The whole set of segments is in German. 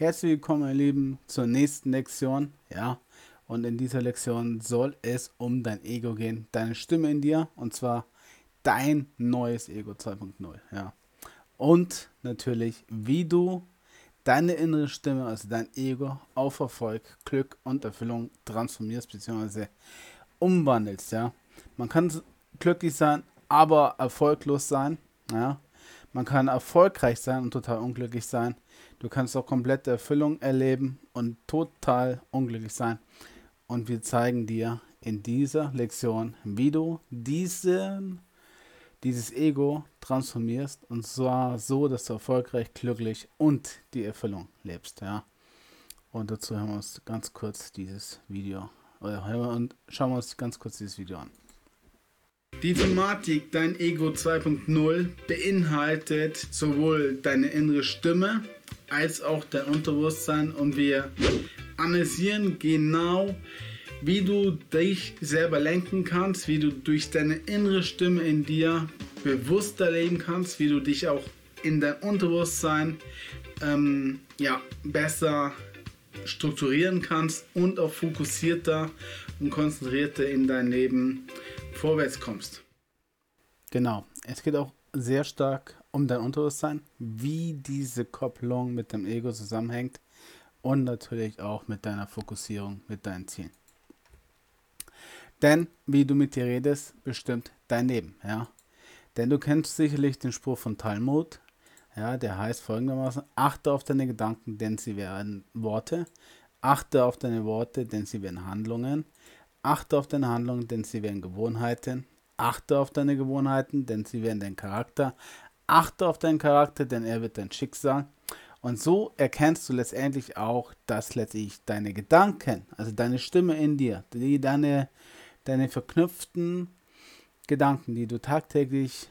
Herzlich willkommen, ihr Lieben, zur nächsten Lektion. Ja, und in dieser Lektion soll es um dein Ego gehen, deine Stimme in dir und zwar dein neues Ego 2.0. Ja, und natürlich, wie du deine innere Stimme, also dein Ego, auf Erfolg, Glück und Erfüllung transformierst bzw. umwandelst. Ja, man kann glücklich sein, aber erfolglos sein. Ja, man kann erfolgreich sein und total unglücklich sein. Du kannst auch komplette Erfüllung erleben und total unglücklich sein. Und wir zeigen dir in dieser Lektion, wie du diesen, dieses Ego transformierst und zwar so, dass du erfolgreich, glücklich und die Erfüllung lebst. Ja. Und dazu hören wir uns ganz kurz dieses Video wir und schauen wir uns ganz kurz dieses Video an. Die Thematik Dein Ego 2.0 beinhaltet sowohl deine innere Stimme als auch dein Unterbewusstsein und wir analysieren genau, wie du dich selber lenken kannst, wie du durch deine innere Stimme in dir bewusster leben kannst, wie du dich auch in dein Unterbewusstsein ähm, ja, besser strukturieren kannst und auch fokussierter und konzentrierter in dein Leben vorwärts kommst. Genau, es geht auch sehr stark um dein Unterbewusstsein, wie diese Kopplung mit dem Ego zusammenhängt und natürlich auch mit deiner Fokussierung, mit deinen Zielen. Denn wie du mit dir redest, bestimmt dein Leben, ja. Denn du kennst sicherlich den Spruch von Talmud, ja, der heißt folgendermaßen: Achte auf deine Gedanken, denn sie werden Worte. Achte auf deine Worte, denn sie werden Handlungen. Achte auf deine Handlungen, denn sie werden Gewohnheiten. Achte auf deine Gewohnheiten, denn sie werden dein Charakter. Achte auf deinen Charakter, denn er wird dein Schicksal. Und so erkennst du letztendlich auch, dass letztlich deine Gedanken, also deine Stimme in dir, die deine, deine verknüpften Gedanken, die du tagtäglich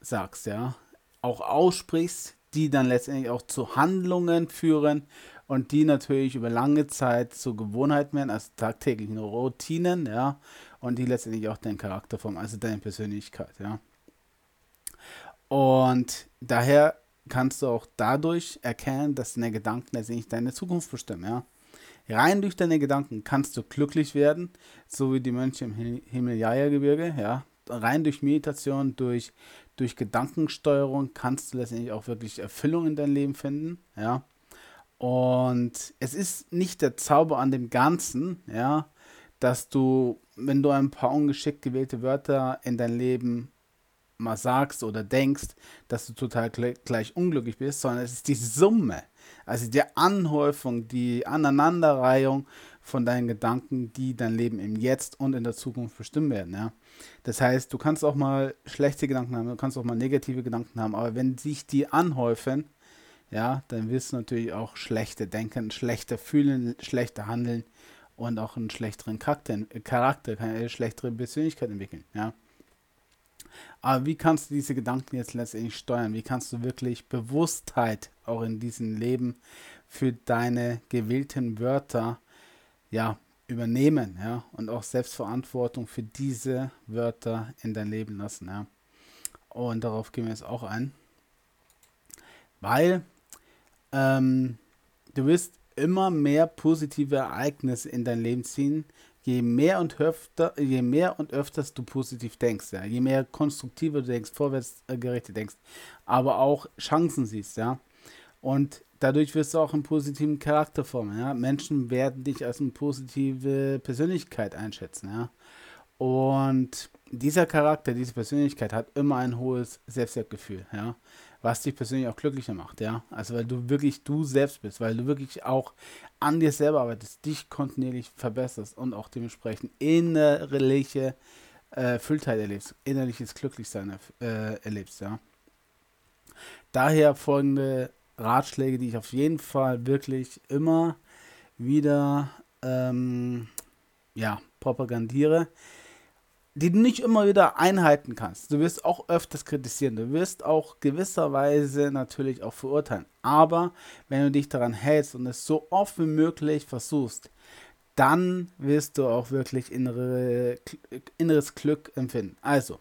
sagst, ja, auch aussprichst, die dann letztendlich auch zu Handlungen führen und die natürlich über lange Zeit zur Gewohnheit werden, also tagtäglichen Routinen, ja, und die letztendlich auch deinen Charakter formen, also deine Persönlichkeit, ja. Und daher kannst du auch dadurch erkennen, dass deine Gedanken letztendlich deine Zukunft bestimmen, ja. Rein durch deine Gedanken kannst du glücklich werden, so wie die Mönche im Himalaya-Gebirge, ja. Rein durch Meditation, durch durch Gedankensteuerung kannst du letztendlich auch wirklich Erfüllung in dein Leben finden, ja. Und es ist nicht der Zauber an dem Ganzen, ja, dass du, wenn du ein paar ungeschickt gewählte Wörter in dein Leben mal sagst oder denkst, dass du total gleich unglücklich bist, sondern es ist die Summe, also die Anhäufung, die Aneinanderreihung von deinen Gedanken, die dein Leben im Jetzt und in der Zukunft bestimmen werden. Ja? Das heißt, du kannst auch mal schlechte Gedanken haben, du kannst auch mal negative Gedanken haben, aber wenn sich die anhäufen, ja, dann wirst du natürlich auch schlechte Denken, schlechter Fühlen, schlechter Handeln und auch einen schlechteren Charakter, Charakter eine schlechtere Persönlichkeit entwickeln. Ja? Aber wie kannst du diese Gedanken jetzt letztendlich steuern? Wie kannst du wirklich Bewusstheit auch in diesem Leben für deine gewählten Wörter ja, übernehmen, ja, und auch Selbstverantwortung für diese Wörter in dein Leben lassen, ja. Und darauf gehen wir jetzt auch ein. Weil ähm, du wirst immer mehr positive Ereignisse in dein Leben ziehen, je mehr und öfter, je mehr und öfters du positiv denkst, ja, je mehr konstruktiver du denkst, vorwärtsgerichtet denkst, aber auch Chancen siehst, ja. Und dadurch wirst du auch einen positiven Charakter formen. Ja? Menschen werden dich als eine positive Persönlichkeit einschätzen. Ja? Und dieser Charakter, diese Persönlichkeit hat immer ein hohes Selbstwertgefühl, ja, was dich persönlich auch glücklicher macht, ja. Also weil du wirklich du selbst bist, weil du wirklich auch an dir selber arbeitest, dich kontinuierlich verbesserst und auch dementsprechend innerliche äh, Fülltheit erlebst, innerliches Glücklichsein äh, erlebst, ja. Daher folgende Ratschläge, die ich auf jeden Fall wirklich immer wieder ähm, ja, propagandiere, die du nicht immer wieder einhalten kannst. Du wirst auch öfters kritisieren, du wirst auch gewisserweise natürlich auch verurteilen. Aber wenn du dich daran hältst und es so oft wie möglich versuchst, dann wirst du auch wirklich innere, inneres Glück empfinden. Also,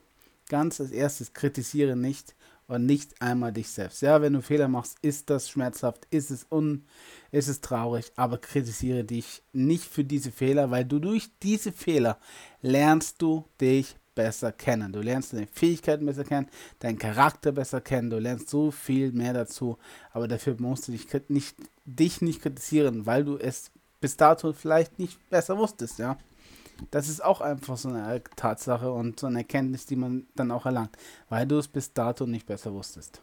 ganz als erstes, kritisiere nicht und nicht einmal dich selbst. Ja, wenn du Fehler machst, ist das schmerzhaft, ist es un, ist es traurig, aber kritisiere dich nicht für diese Fehler, weil du durch diese Fehler lernst du dich besser kennen. Du lernst deine Fähigkeiten besser kennen, deinen Charakter besser kennen, du lernst so viel mehr dazu, aber dafür musst du dich nicht, dich nicht kritisieren, weil du es bis dato vielleicht nicht besser wusstest, ja. Das ist auch einfach so eine Tatsache und so eine Erkenntnis, die man dann auch erlangt, weil du es bis dato nicht besser wusstest.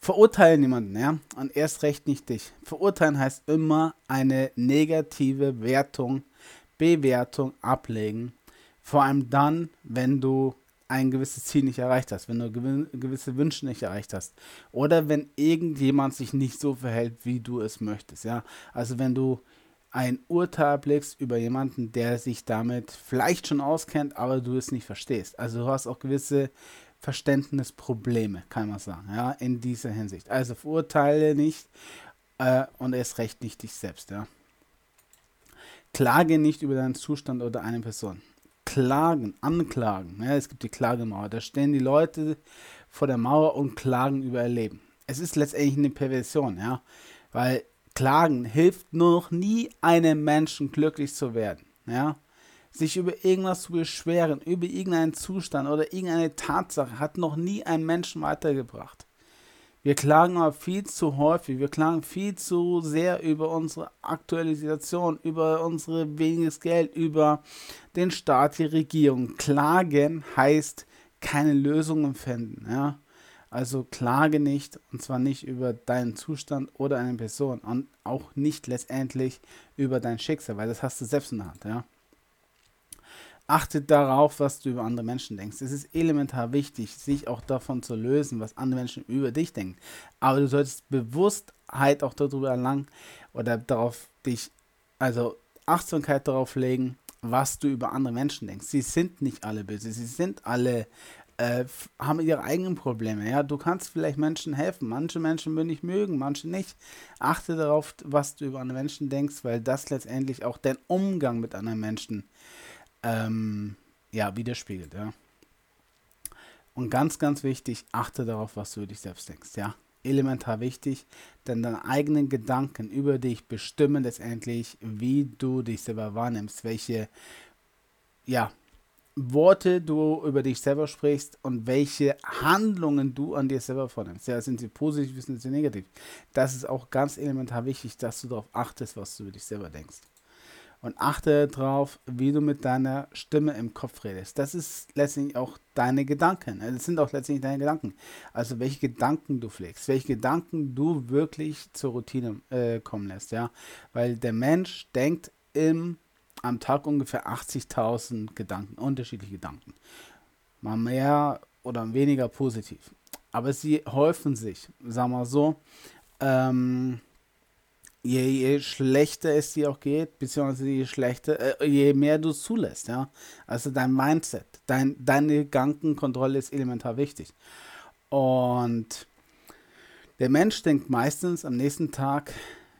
Verurteilen niemanden, ja, und erst recht nicht dich. Verurteilen heißt immer eine negative Wertung, Bewertung ablegen vor allem dann, wenn du ein gewisses Ziel nicht erreicht hast, wenn du gewisse Wünsche nicht erreicht hast oder wenn irgendjemand sich nicht so verhält, wie du es möchtest, ja. Also wenn du ein Urteil blickst über jemanden, der sich damit vielleicht schon auskennt, aber du es nicht verstehst. Also du hast auch gewisse Verständnisprobleme, kann man sagen, ja, in dieser Hinsicht. Also verurteile nicht äh, und erst recht nicht dich selbst, ja. Klage nicht über deinen Zustand oder eine Person klagen, anklagen. Ja, es gibt die Klagemauer. Da stehen die Leute vor der Mauer und klagen über ihr Leben. Es ist letztendlich eine Perversion, ja, weil Klagen hilft nur noch nie einem Menschen glücklich zu werden, ja. Sich über irgendwas zu beschweren, über irgendeinen Zustand oder irgendeine Tatsache hat noch nie einen Menschen weitergebracht. Wir klagen aber viel zu häufig, wir klagen viel zu sehr über unsere aktuelle Situation, über unsere weniges Geld, über den Staat, die Regierung. Klagen heißt keine Lösungen finden. Ja? Also klage nicht, und zwar nicht über deinen Zustand oder eine Person und auch nicht letztendlich über dein Schicksal, weil das hast du selbst in der Hand. Ja? Achte darauf, was du über andere Menschen denkst. Es ist elementar wichtig, sich auch davon zu lösen, was andere Menschen über dich denken. Aber du solltest Bewusstheit auch darüber erlangen oder darauf dich, also Achtsamkeit darauf legen, was du über andere Menschen denkst. Sie sind nicht alle böse, sie sind alle äh, haben ihre eigenen Probleme. Ja, du kannst vielleicht Menschen helfen. Manche Menschen würden dich mögen, manche nicht. Achte darauf, was du über andere Menschen denkst, weil das letztendlich auch dein Umgang mit anderen Menschen ähm, ja, widerspiegelt, ja. Und ganz, ganz wichtig, achte darauf, was du über dich selbst denkst, ja. Elementar wichtig, denn deine eigenen Gedanken über dich bestimmen letztendlich, wie du dich selber wahrnimmst, welche, ja, Worte du über dich selber sprichst und welche Handlungen du an dir selber vornimmst. Ja, sind sie positiv, sind sie negativ. Das ist auch ganz elementar wichtig, dass du darauf achtest, was du über dich selber denkst und achte darauf, wie du mit deiner Stimme im Kopf redest. Das ist letztendlich auch deine Gedanken. Das sind auch letztendlich deine Gedanken. Also welche Gedanken du pflegst, welche Gedanken du wirklich zur Routine äh, kommen lässt, ja. Weil der Mensch denkt im, am Tag ungefähr 80.000 Gedanken, unterschiedliche Gedanken. Mal mehr oder weniger positiv. Aber sie häufen sich, sagen wir so. Ähm, je, je schlechter es dir auch geht, beziehungsweise je schlechter, äh, je mehr du zulässt, ja. Also dein Mindset, dein, deine Gedankenkontrolle ist elementar wichtig. Und der Mensch denkt meistens am nächsten Tag,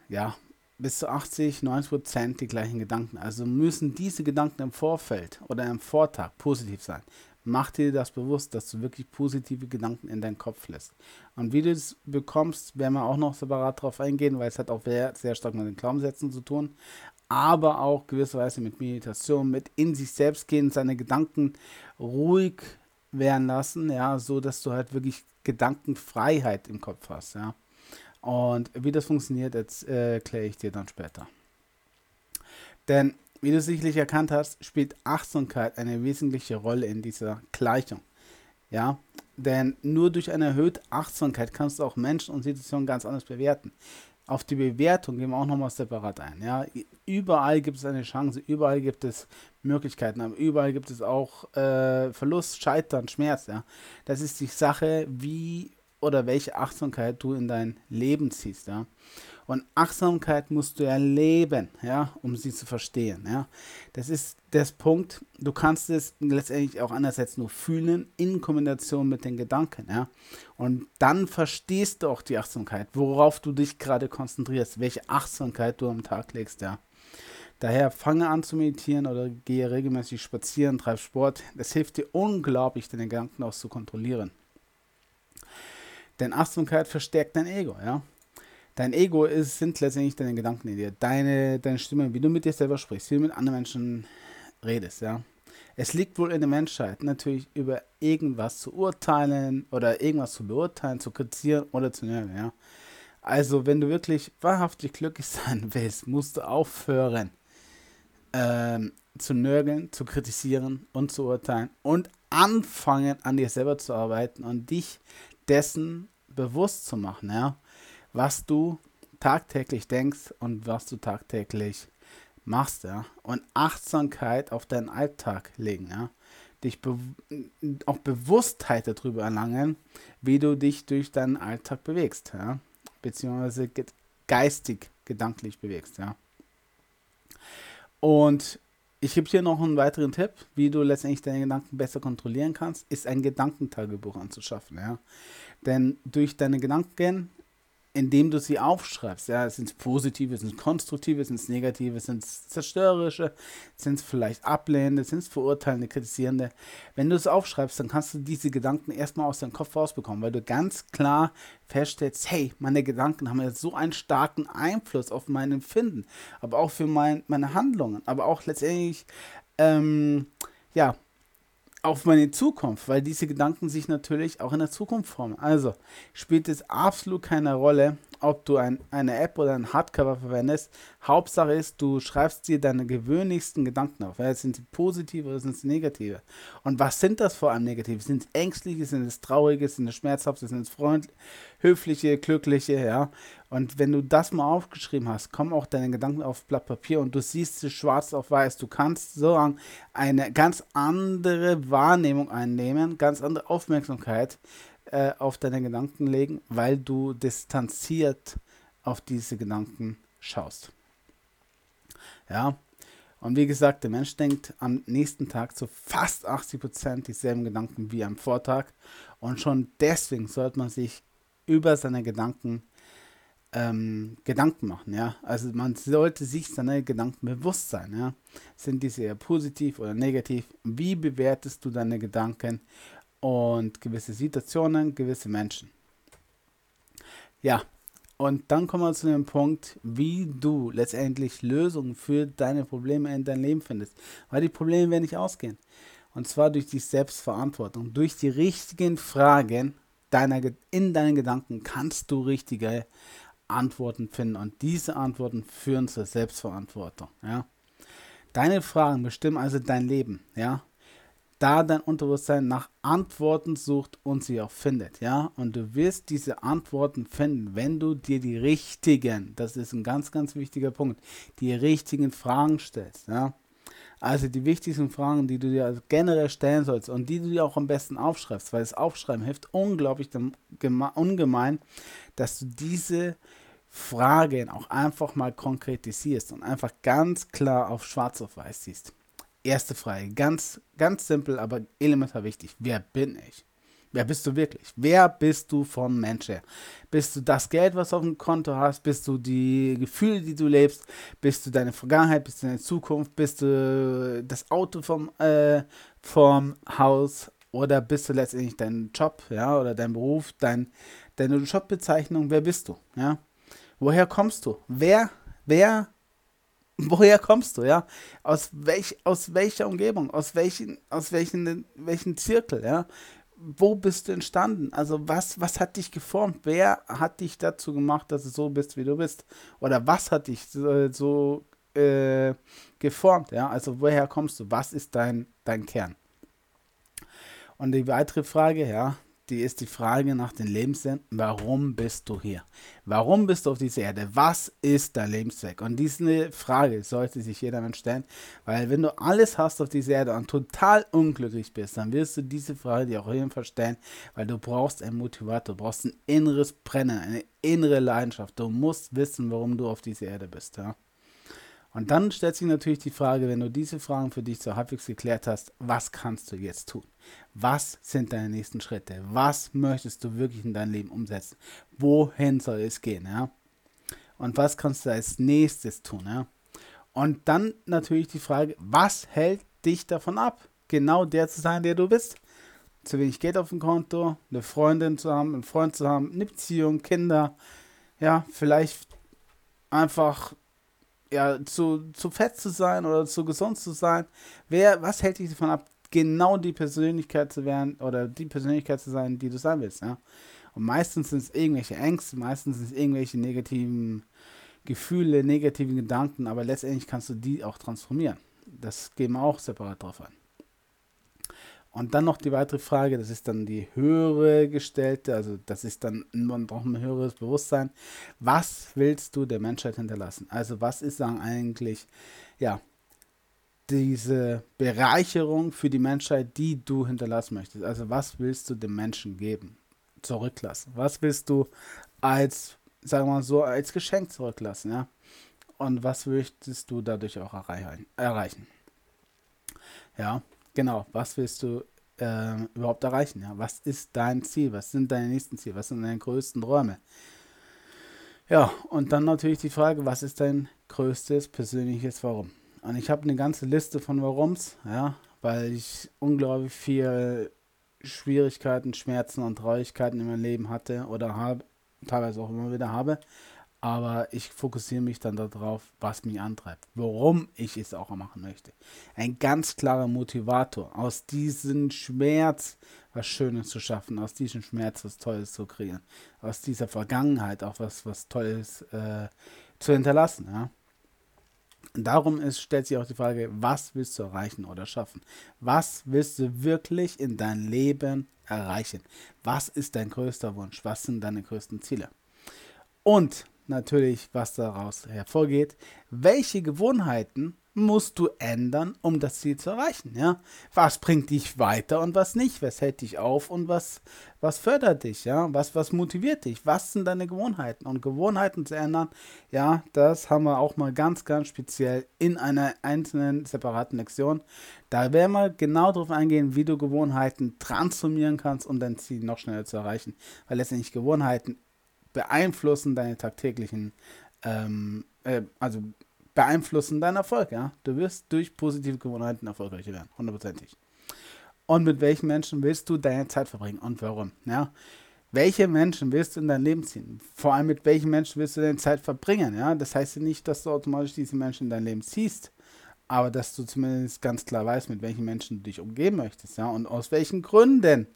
ja, bis zu 80, 90 Prozent die gleichen Gedanken. Also müssen diese Gedanken im Vorfeld oder im Vortag positiv sein. Mach dir das bewusst, dass du wirklich positive Gedanken in deinen Kopf lässt. Und wie du es bekommst, werden wir auch noch separat darauf eingehen, weil es hat auch sehr, sehr stark mit den Glaubenssätzen zu tun. Aber auch gewisserweise mit Meditation, mit in sich selbst gehen, seine Gedanken ruhig werden lassen, ja, so dass du halt wirklich Gedankenfreiheit im Kopf hast, ja. Und wie das funktioniert, äh, erkläre ich dir dann später. Denn wie du sicherlich erkannt hast, spielt Achtsamkeit eine wesentliche Rolle in dieser Gleichung. Ja, denn nur durch eine erhöhte Achtsamkeit kannst du auch Menschen und Situationen ganz anders bewerten. Auf die Bewertung gehen wir auch nochmal separat ein. Ja, überall gibt es eine Chance, überall gibt es Möglichkeiten, aber überall gibt es auch äh, Verlust, Scheitern, Schmerz. Ja, das ist die Sache, wie oder welche Achtsamkeit du in dein Leben ziehst. Ja, und Achtsamkeit musst du erleben, ja, um sie zu verstehen, ja. Das ist der Punkt. Du kannst es letztendlich auch andererseits nur fühlen in Kombination mit den Gedanken, ja. Und dann verstehst du auch die Achtsamkeit, worauf du dich gerade konzentrierst, welche Achtsamkeit du am Tag legst, ja. Daher fange an zu meditieren oder gehe regelmäßig spazieren, treib Sport. Das hilft dir unglaublich, deine Gedanken auch zu kontrollieren. Denn Achtsamkeit verstärkt dein Ego, ja. Dein Ego ist, sind letztendlich deine Gedanken in dir, deine, deine Stimme, wie du mit dir selber sprichst, wie du mit anderen Menschen redest, ja. Es liegt wohl in der Menschheit natürlich über irgendwas zu urteilen oder irgendwas zu beurteilen, zu kritisieren oder zu nörgeln, ja. Also, wenn du wirklich wahrhaftig glücklich sein willst, musst du aufhören ähm, zu nörgeln, zu kritisieren und zu urteilen und anfangen, an dir selber zu arbeiten und dich dessen bewusst zu machen, ja, was du tagtäglich denkst und was du tagtäglich machst, ja, und Achtsamkeit auf deinen Alltag legen, ja, dich be auch Bewusstheit darüber erlangen, wie du dich durch deinen Alltag bewegst, ja, beziehungsweise geistig, gedanklich bewegst, ja. Und ich gebe hier noch einen weiteren Tipp, wie du letztendlich deine Gedanken besser kontrollieren kannst, ist ein Gedankentagebuch anzuschaffen, ja. Denn durch deine Gedanken indem du sie aufschreibst. Ja, sind es positive, sind es konstruktive, sind es negative, sind es zerstörerische, sind es vielleicht ablehnende, sind es verurteilende, kritisierende. Wenn du es aufschreibst, dann kannst du diese Gedanken erstmal aus deinem Kopf rausbekommen, weil du ganz klar feststellst, hey, meine Gedanken haben jetzt so einen starken Einfluss auf mein Empfinden, aber auch für mein, meine Handlungen, aber auch letztendlich, ähm, ja, auf meine Zukunft, weil diese Gedanken sich natürlich auch in der Zukunft formen. Also spielt es absolut keine Rolle, ob du ein, eine App oder ein Hardcover verwendest. Hauptsache ist, du schreibst dir deine gewöhnlichsten Gedanken auf. Ja, sind sie positive oder sind sie negative? Und was sind das vor allem negative? Sind es ängstliche, sind es traurige, sind es schmerzhafte, sind es freundliche, höfliche, glückliche, ja? Und wenn du das mal aufgeschrieben hast, kommen auch deine Gedanken auf Blatt Papier und du siehst es schwarz auf weiß. Du kannst so eine ganz andere Wahrnehmung einnehmen, ganz andere Aufmerksamkeit äh, auf deine Gedanken legen, weil du distanziert auf diese Gedanken schaust. Ja, und wie gesagt, der Mensch denkt am nächsten Tag zu fast 80% dieselben Gedanken wie am Vortag. Und schon deswegen sollte man sich über seine Gedanken ähm, Gedanken machen, ja. Also man sollte sich seine Gedanken bewusst sein, ja. Sind diese eher positiv oder negativ? Wie bewertest du deine Gedanken und gewisse Situationen, gewisse Menschen? Ja, und dann kommen wir zu dem Punkt, wie du letztendlich Lösungen für deine Probleme in deinem Leben findest. Weil die Probleme werden nicht ausgehen. Und zwar durch die Selbstverantwortung. Durch die richtigen Fragen deiner, in deinen Gedanken kannst du richtige Antworten finden und diese Antworten führen zur Selbstverantwortung. Ja? Deine Fragen bestimmen also dein Leben. Ja? Da dein Unterbewusstsein nach Antworten sucht und sie auch findet. Ja? Und du wirst diese Antworten finden, wenn du dir die richtigen, das ist ein ganz, ganz wichtiger Punkt, die richtigen Fragen stellst. Ja? Also die wichtigsten Fragen, die du dir generell stellen sollst und die du dir auch am besten aufschreibst, weil das Aufschreiben hilft unglaublich ungemein, dass du diese Fragen auch einfach mal konkretisierst und einfach ganz klar auf schwarz auf weiß siehst. Erste Frage, ganz, ganz simpel, aber elementar wichtig. Wer bin ich? Wer bist du wirklich? Wer bist du vom Mensch her? Bist du das Geld, was du auf dem Konto hast? Bist du die Gefühle, die du lebst? Bist du deine Vergangenheit? Bist du deine Zukunft? Bist du das Auto vom, äh, vom Haus? Oder bist du letztendlich dein Job, ja, oder dein Beruf, dein, deine Jobbezeichnung? Wer bist du, ja? Woher kommst du? Wer, wer, woher kommst du, ja? Aus, welch, aus welcher Umgebung? Aus welchen, aus welchen, welchen Zirkel, ja? wo bist du entstanden? Also was, was hat dich geformt? Wer hat dich dazu gemacht, dass du so bist, wie du bist? Oder was hat dich so, so äh, geformt? Ja, also woher kommst du? Was ist dein, dein Kern? Und die weitere Frage, ja, die ist die Frage nach dem Lebenssinn. Warum bist du hier? Warum bist du auf dieser Erde? Was ist dein Lebenszweck? Und diese Frage sollte sich jeder Mensch stellen, weil wenn du alles hast auf dieser Erde und total unglücklich bist, dann wirst du diese Frage dir auch auf jeden Fall stellen, weil du brauchst einen Motivator, du brauchst ein inneres Brennen, eine innere Leidenschaft. Du musst wissen, warum du auf dieser Erde bist. Ja? Und dann stellt sich natürlich die Frage, wenn du diese Fragen für dich so halbwegs geklärt hast, was kannst du jetzt tun? Was sind deine nächsten Schritte? Was möchtest du wirklich in deinem Leben umsetzen? Wohin soll es gehen? Ja? Und was kannst du als nächstes tun? Ja? Und dann natürlich die Frage, was hält dich davon ab, genau der zu sein, der du bist? zu wenig Geld auf dem Konto, eine Freundin zu haben, einen Freund zu haben, eine Beziehung, Kinder, ja, vielleicht einfach ja, zu, zu fett zu sein oder zu gesund zu sein. Wer, was hält dich davon ab, genau die Persönlichkeit zu werden oder die Persönlichkeit zu sein, die du sein willst, ja? Und meistens sind es irgendwelche Ängste, meistens sind es irgendwelche negativen Gefühle, negativen Gedanken, aber letztendlich kannst du die auch transformieren. Das gehen wir auch separat drauf an. Und dann noch die weitere Frage, das ist dann die höhere gestellte, also das ist dann braucht ein höheres Bewusstsein. Was willst du der Menschheit hinterlassen? Also was ist dann eigentlich, ja, diese Bereicherung für die Menschheit, die du hinterlassen möchtest? Also was willst du dem Menschen geben, zurücklassen? Was willst du als, sagen wir mal so, als Geschenk zurücklassen, ja? Und was möchtest du dadurch auch erreichen? Ja, Genau, was willst du äh, überhaupt erreichen? Ja? Was ist dein Ziel? Was sind deine nächsten Ziele? Was sind deine größten Träume? Ja, und dann natürlich die Frage, was ist dein größtes persönliches Warum? Und ich habe eine ganze Liste von Warums, ja, weil ich unglaublich viel Schwierigkeiten, Schmerzen und Traurigkeiten in meinem Leben hatte oder habe, teilweise auch immer wieder habe aber ich fokussiere mich dann darauf, was mich antreibt, warum ich es auch machen möchte. Ein ganz klarer Motivator, aus diesem Schmerz was Schönes zu schaffen, aus diesem Schmerz was Tolles zu kreieren, aus dieser Vergangenheit auch was, was Tolles äh, zu hinterlassen. Ja? Darum ist, stellt sich auch die Frage, was willst du erreichen oder schaffen? Was willst du wirklich in dein Leben erreichen? Was ist dein größter Wunsch? Was sind deine größten Ziele? Und natürlich, was daraus hervorgeht. Welche Gewohnheiten musst du ändern, um das Ziel zu erreichen? Ja? Was bringt dich weiter und was nicht? Was hält dich auf und was, was fördert dich? Ja? Was, was motiviert dich? Was sind deine Gewohnheiten? Und Gewohnheiten zu ändern, ja, das haben wir auch mal ganz, ganz speziell in einer einzelnen separaten Lektion. Da werden wir genau darauf eingehen, wie du Gewohnheiten transformieren kannst, um dein Ziel noch schneller zu erreichen. Weil letztendlich Gewohnheiten beeinflussen deine tagtäglichen, ähm, äh, also beeinflussen deinen Erfolg, ja. Du wirst durch positive Gewohnheiten erfolgreicher werden, hundertprozentig. Und mit welchen Menschen willst du deine Zeit verbringen und warum, ja? Welche Menschen willst du in dein Leben ziehen? Vor allem mit welchen Menschen willst du deine Zeit verbringen, ja? Das heißt ja nicht, dass du automatisch diese Menschen in dein Leben ziehst, aber dass du zumindest ganz klar weißt, mit welchen Menschen du dich umgeben möchtest, ja? Und aus welchen Gründen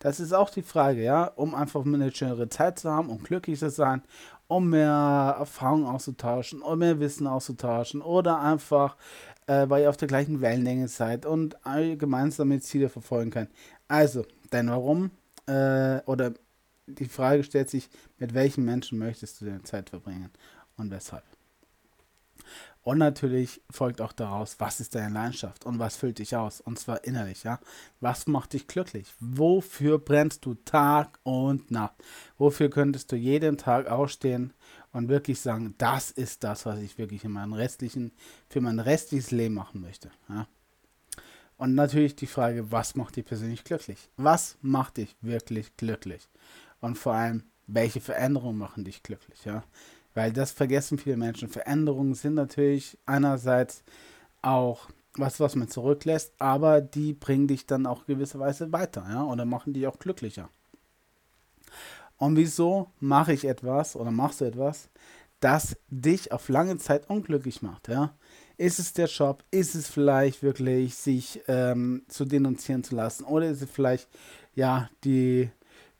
das ist auch die Frage, ja, um einfach eine schönere Zeit zu haben, um glücklich zu sein, um mehr Erfahrung auszutauschen, um mehr Wissen auszutauschen oder einfach, äh, weil ihr auf der gleichen Wellenlänge seid und gemeinsame Ziele verfolgen könnt. Also, dein Warum äh, oder die Frage stellt sich, mit welchen Menschen möchtest du deine Zeit verbringen und weshalb? Und natürlich folgt auch daraus, was ist deine Leidenschaft und was füllt dich aus? Und zwar innerlich, ja. Was macht dich glücklich? Wofür brennst du Tag und Nacht? Wofür könntest du jeden Tag ausstehen und wirklich sagen, das ist das, was ich wirklich in meinem restlichen, für mein restliches Leben machen möchte, ja. Und natürlich die Frage, was macht dich persönlich glücklich? Was macht dich wirklich glücklich? Und vor allem, welche Veränderungen machen dich glücklich, ja? Weil das vergessen viele Menschen. Veränderungen sind natürlich einerseits auch was, was man zurücklässt, aber die bringen dich dann auch gewisserweise weiter, ja, oder machen dich auch glücklicher. Und wieso mache ich etwas oder machst du etwas, das dich auf lange Zeit unglücklich macht, ja? Ist es der Job? Ist es vielleicht wirklich, sich ähm, zu denunzieren zu lassen? Oder ist es vielleicht, ja, die,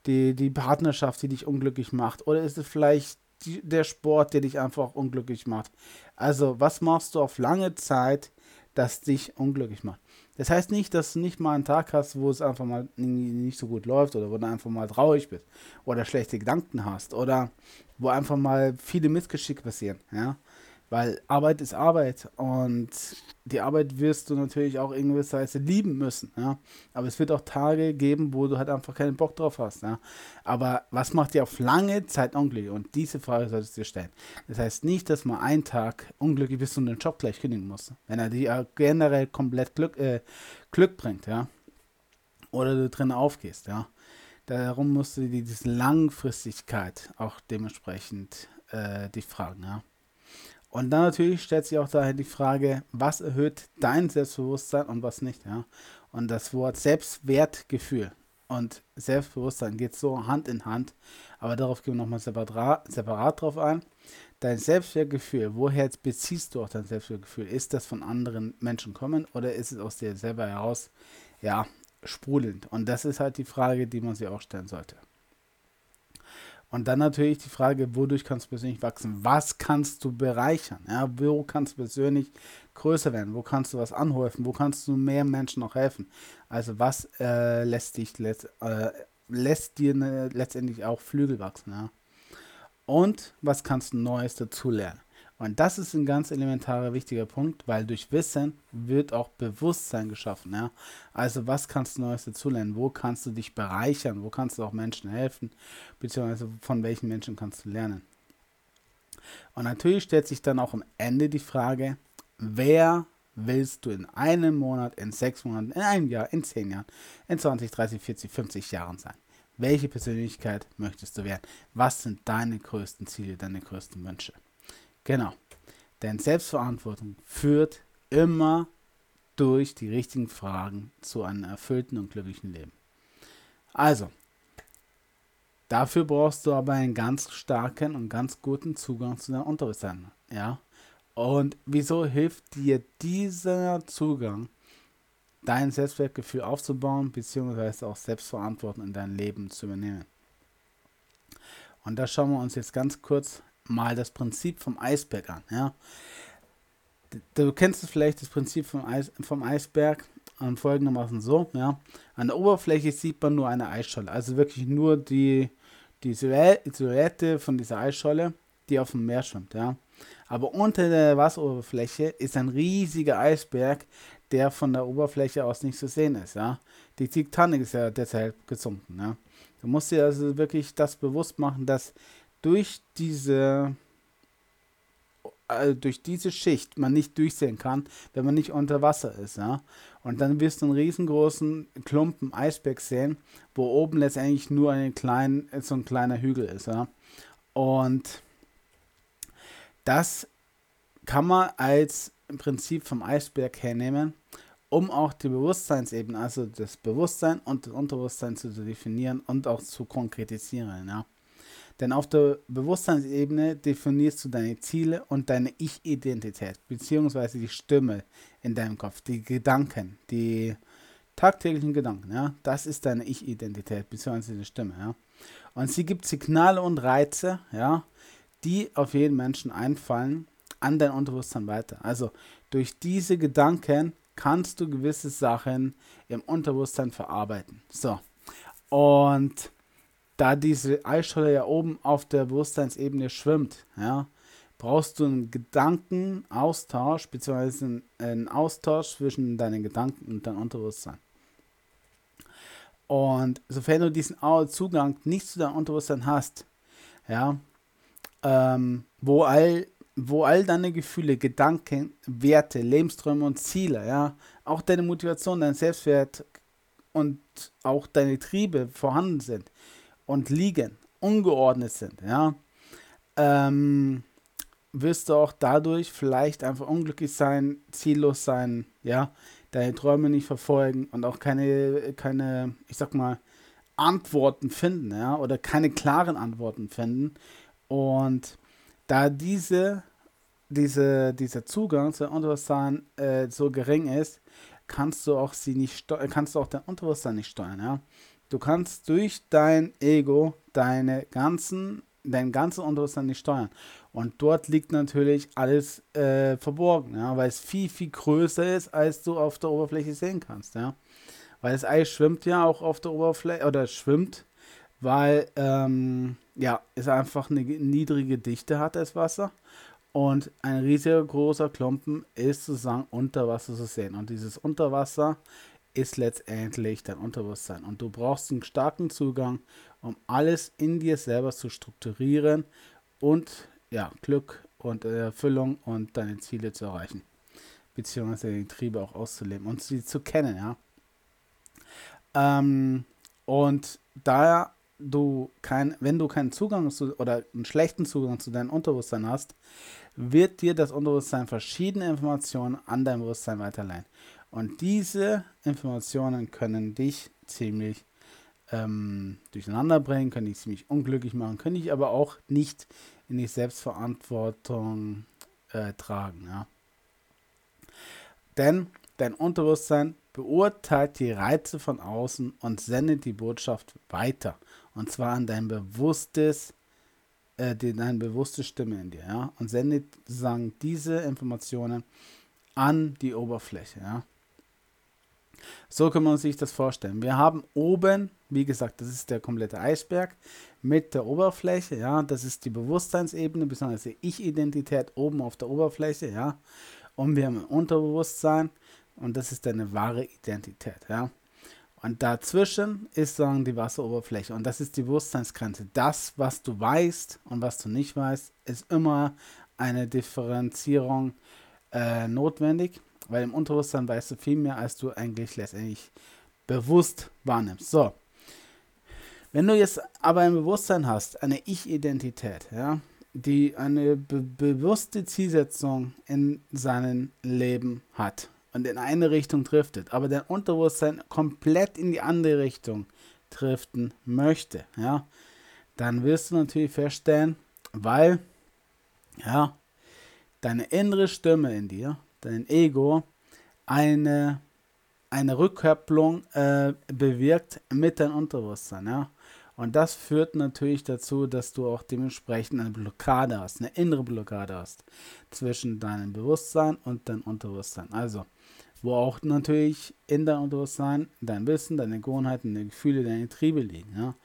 die, die Partnerschaft, die dich unglücklich macht? Oder ist es vielleicht die, der Sport, der dich einfach unglücklich macht. Also, was machst du auf lange Zeit, das dich unglücklich macht? Das heißt nicht, dass du nicht mal einen Tag hast, wo es einfach mal nicht so gut läuft oder wo du einfach mal traurig bist oder schlechte Gedanken hast oder wo einfach mal viele Missgeschicke passieren. Ja? Weil Arbeit ist Arbeit und die Arbeit wirst du natürlich auch in gewisser Weise lieben müssen. Ja? Aber es wird auch Tage geben, wo du halt einfach keinen Bock drauf hast. Ja? Aber was macht dir auf lange Zeit unglücklich? Und diese Frage solltest du dir stellen. Das heißt nicht, dass man einen Tag unglücklich bist und den Job gleich kündigen muss. Wenn er dir generell komplett Glück, äh, Glück bringt, ja. Oder du drin aufgehst, ja. Darum musst du dir diese Langfristigkeit auch dementsprechend äh, die fragen, ja. Und dann natürlich stellt sich auch daher die Frage, was erhöht dein Selbstbewusstsein und was nicht, ja. Und das Wort Selbstwertgefühl und Selbstbewusstsein geht so Hand in Hand, aber darauf gehen wir nochmal separat, separat drauf ein. Dein Selbstwertgefühl, woher beziehst du auch dein Selbstwertgefühl? Ist das von anderen Menschen kommen oder ist es aus dir selber heraus, ja, sprudelnd? Und das ist halt die Frage, die man sich auch stellen sollte. Und dann natürlich die Frage, wodurch kannst du persönlich wachsen? Was kannst du bereichern? Ja, wo kannst du persönlich größer werden? Wo kannst du was anhäufen? Wo kannst du mehr Menschen noch helfen? Also was äh, lässt dich letzt, äh, lässt dir ne, letztendlich auch Flügel wachsen? Ja? Und was kannst du Neues dazulernen? Und das ist ein ganz elementarer, wichtiger Punkt, weil durch Wissen wird auch Bewusstsein geschaffen. Ja? Also was kannst du Neues dazulernen? Wo kannst du dich bereichern? Wo kannst du auch Menschen helfen? Beziehungsweise von welchen Menschen kannst du lernen? Und natürlich stellt sich dann auch am Ende die Frage, wer willst du in einem Monat, in sechs Monaten, in einem Jahr, in zehn Jahren, in 20, 30, 40, 50 Jahren sein? Welche Persönlichkeit möchtest du werden? Was sind deine größten Ziele, deine größten Wünsche? Genau. Denn Selbstverantwortung führt immer durch die richtigen Fragen zu einem erfüllten und glücklichen Leben. Also, dafür brauchst du aber einen ganz starken und ganz guten Zugang zu deinem Unterbewusstsein. Ja? Und wieso hilft dir dieser Zugang, dein Selbstwertgefühl aufzubauen, beziehungsweise auch Selbstverantwortung in dein Leben zu übernehmen? Und da schauen wir uns jetzt ganz kurz mal das Prinzip vom Eisberg an. Ja? Du kennst es vielleicht, das Prinzip vom, Eis, vom Eisberg an folgendermaßen so. Ja? An der Oberfläche sieht man nur eine Eisscholle, also wirklich nur die, die Silhouette von dieser Eisscholle, die auf dem Meer schwimmt. Ja? Aber unter der Wasseroberfläche ist ein riesiger Eisberg, der von der Oberfläche aus nicht zu sehen ist. Ja? Die Titanic ist ja deshalb gesunken. Ja? Du musst dir also wirklich das bewusst machen, dass durch diese also durch diese Schicht man nicht durchsehen kann, wenn man nicht unter Wasser ist, ja. Und dann wirst du einen riesengroßen Klumpen Eisberg sehen, wo oben letztendlich nur ein klein, so ein kleiner Hügel ist, ja. Und das kann man als im Prinzip vom Eisberg hernehmen, um auch die Bewusstseinsebene, also das Bewusstsein und das Unterbewusstsein zu definieren und auch zu konkretisieren, ja. Denn auf der Bewusstseinsebene definierst du deine Ziele und deine Ich-Identität, beziehungsweise die Stimme in deinem Kopf, die Gedanken, die tagtäglichen Gedanken, ja, das ist deine Ich-Identität, beziehungsweise die Stimme, ja. Und sie gibt Signale und Reize, ja, die auf jeden Menschen einfallen, an dein Unterbewusstsein weiter. Also durch diese Gedanken kannst du gewisse Sachen im Unterbewusstsein verarbeiten. So. Und da diese Eisscholle ja oben auf der Bewusstseinsebene schwimmt, ja, brauchst du einen Gedankenaustausch, beziehungsweise einen Austausch zwischen deinen Gedanken und deinem Unterbewusstsein. Und sofern du diesen Zugang nicht zu deinem Unterbewusstsein hast, ja, ähm, wo all wo all deine Gefühle, Gedanken, Werte, Lebensträume und Ziele, ja, auch deine Motivation, dein Selbstwert und auch deine Triebe vorhanden sind, und liegen, ungeordnet sind, ja, ähm, wirst du auch dadurch vielleicht einfach unglücklich sein, ziellos sein, ja, deine Träume nicht verfolgen und auch keine, keine, ich sag mal, Antworten finden, ja, oder keine klaren Antworten finden. Und da diese, diese, dieser Zugang zu Unterbewusstsein äh, so gering ist, kannst du auch sie nicht kannst du auch dein Unterbewusstsein nicht steuern, ja. Du kannst durch dein Ego deine ganzen, dein ganzes Unterbewusstsein nicht steuern. Und dort liegt natürlich alles äh, verborgen, ja, weil es viel, viel größer ist, als du auf der Oberfläche sehen kannst. Ja. Weil das Ei schwimmt ja auch auf der Oberfläche, oder schwimmt, weil ähm, ja, es einfach eine niedrige Dichte hat, das Wasser. Und ein riesiger großer Klumpen ist sozusagen unter Wasser zu sehen. Und dieses Unterwasser ist letztendlich dein Unterbewusstsein. Und du brauchst einen starken Zugang, um alles in dir selber zu strukturieren und ja, Glück und Erfüllung und deine Ziele zu erreichen. Beziehungsweise die Triebe auch auszuleben und sie zu kennen, ja. Ähm, und da du kein, wenn du keinen Zugang zu oder einen schlechten Zugang zu deinem Unterbewusstsein hast, wird dir das Unterbewusstsein verschiedene Informationen an dein Bewusstsein weiterleihen. Und diese Informationen können dich ziemlich ähm, durcheinander bringen, können dich ziemlich unglücklich machen, können dich aber auch nicht in die Selbstverantwortung äh, tragen. Ja. Denn dein Unterbewusstsein beurteilt die Reize von außen und sendet die Botschaft weiter. Und zwar an dein bewusstes, äh, deine bewusste Stimme in dir, ja. Und sendet sozusagen diese Informationen an die Oberfläche, ja. So kann man sich das vorstellen. Wir haben oben, wie gesagt, das ist der komplette Eisberg mit der Oberfläche, ja, das ist die Bewusstseinsebene, bzw. Ich-Identität oben auf der Oberfläche, ja. Und wir haben ein Unterbewusstsein und das ist deine wahre Identität, ja. Und dazwischen ist sagen die Wasseroberfläche und das ist die Bewusstseinsgrenze. Das, was du weißt und was du nicht weißt, ist immer eine Differenzierung äh, notwendig. Weil im Unterbewusstsein weißt du viel mehr, als du eigentlich letztendlich bewusst wahrnimmst. So. Wenn du jetzt aber ein Bewusstsein hast, eine Ich-Identität, ja, die eine be bewusste Zielsetzung in seinem Leben hat und in eine Richtung driftet, aber dein Unterbewusstsein komplett in die andere Richtung driften möchte, ja, dann wirst du natürlich feststellen, weil, ja, deine innere Stimme in dir, dein Ego, eine, eine Rückkopplung äh, bewirkt mit deinem Unterbewusstsein. Ja? Und das führt natürlich dazu, dass du auch dementsprechend eine Blockade hast, eine innere Blockade hast zwischen deinem Bewusstsein und deinem Unterbewusstsein. Also, wo auch natürlich in deinem Unterbewusstsein dein Wissen, deine Gewohnheiten, deine Gefühle, deine Triebe liegen. Ja?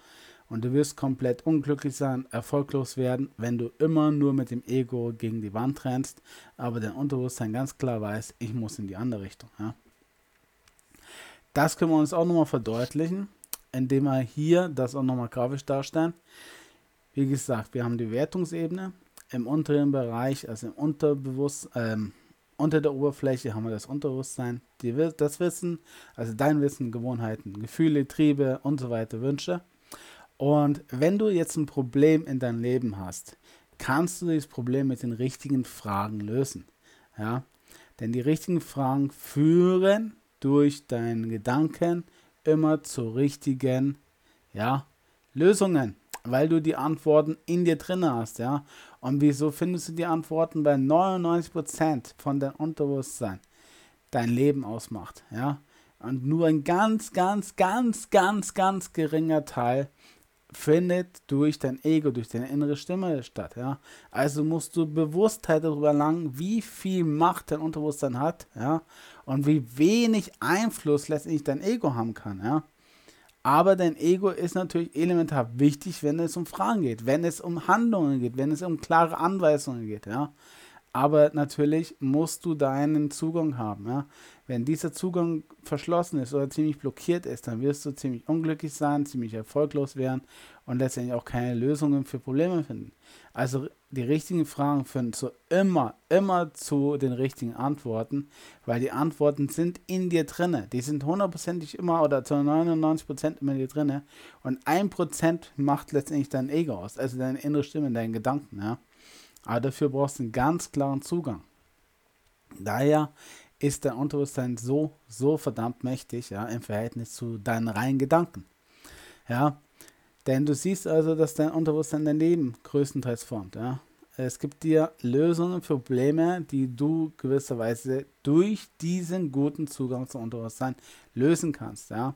Und du wirst komplett unglücklich sein, erfolglos werden, wenn du immer nur mit dem Ego gegen die Wand rennst, aber dein Unterbewusstsein ganz klar weiß, ich muss in die andere Richtung. Ja. Das können wir uns auch nochmal verdeutlichen, indem wir hier das auch nochmal grafisch darstellen. Wie gesagt, wir haben die Wertungsebene. Im unteren Bereich, also im Unterbewusstsein, ähm, unter der Oberfläche haben wir das Unterbewusstsein, die, das Wissen, also dein Wissen, Gewohnheiten, Gefühle, Triebe und so weiter, Wünsche. Und wenn du jetzt ein Problem in deinem Leben hast, kannst du dieses Problem mit den richtigen Fragen lösen. Ja? Denn die richtigen Fragen führen durch deinen Gedanken immer zu richtigen ja, Lösungen, weil du die Antworten in dir drin hast. Ja? Und wieso findest du die Antworten bei 99% von deinem Unterbewusstsein dein Leben ausmacht? Ja? Und nur ein ganz, ganz, ganz, ganz, ganz geringer Teil findet durch dein Ego, durch deine innere Stimme statt. Ja? Also musst du Bewusstheit darüber erlangen, wie viel Macht dein Unterbewusstsein hat, ja, und wie wenig Einfluss letztendlich dein Ego haben kann, ja. Aber dein Ego ist natürlich elementar wichtig, wenn es um Fragen geht, wenn es um Handlungen geht, wenn es um klare Anweisungen geht, ja. Aber natürlich musst du deinen Zugang haben, ja. Wenn dieser Zugang verschlossen ist oder ziemlich blockiert ist, dann wirst du ziemlich unglücklich sein, ziemlich erfolglos werden und letztendlich auch keine Lösungen für Probleme finden. Also die richtigen Fragen führen zu immer, immer zu den richtigen Antworten, weil die Antworten sind in dir drinne. Die sind hundertprozentig immer oder zu 99% immer in dir drinne und ein Prozent macht letztendlich dein Ego aus, also deine innere Stimme, deine Gedanken. Ja. Aber dafür brauchst du einen ganz klaren Zugang. Daher ist dein Unterbewusstsein so, so verdammt mächtig, ja, im Verhältnis zu deinen reinen Gedanken. Ja, denn du siehst also, dass dein Unterbewusstsein dein Leben größtenteils formt, ja. Es gibt dir Lösungen für Probleme, die du gewisserweise durch diesen guten Zugang zum Unterbewusstsein lösen kannst, ja.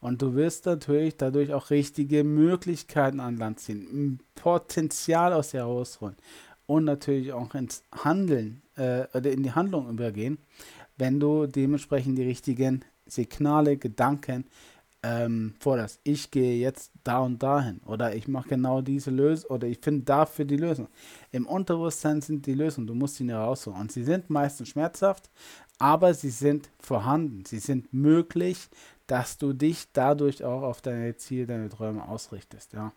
Und du wirst natürlich dadurch auch richtige Möglichkeiten an Land ziehen, Potenzial aus dir herausholen und natürlich auch ins Handeln äh, oder in die Handlung übergehen, wenn du dementsprechend die richtigen Signale, Gedanken ähm, forderst. Ich gehe jetzt da und dahin oder ich mache genau diese Lösung oder ich finde dafür die Lösung. Im Unterbewusstsein sind die Lösungen, du musst sie herausholen und sie sind meistens schmerzhaft, aber sie sind vorhanden, sie sind möglich, dass du dich dadurch auch auf deine Ziele, deine Träume ausrichtest, ja.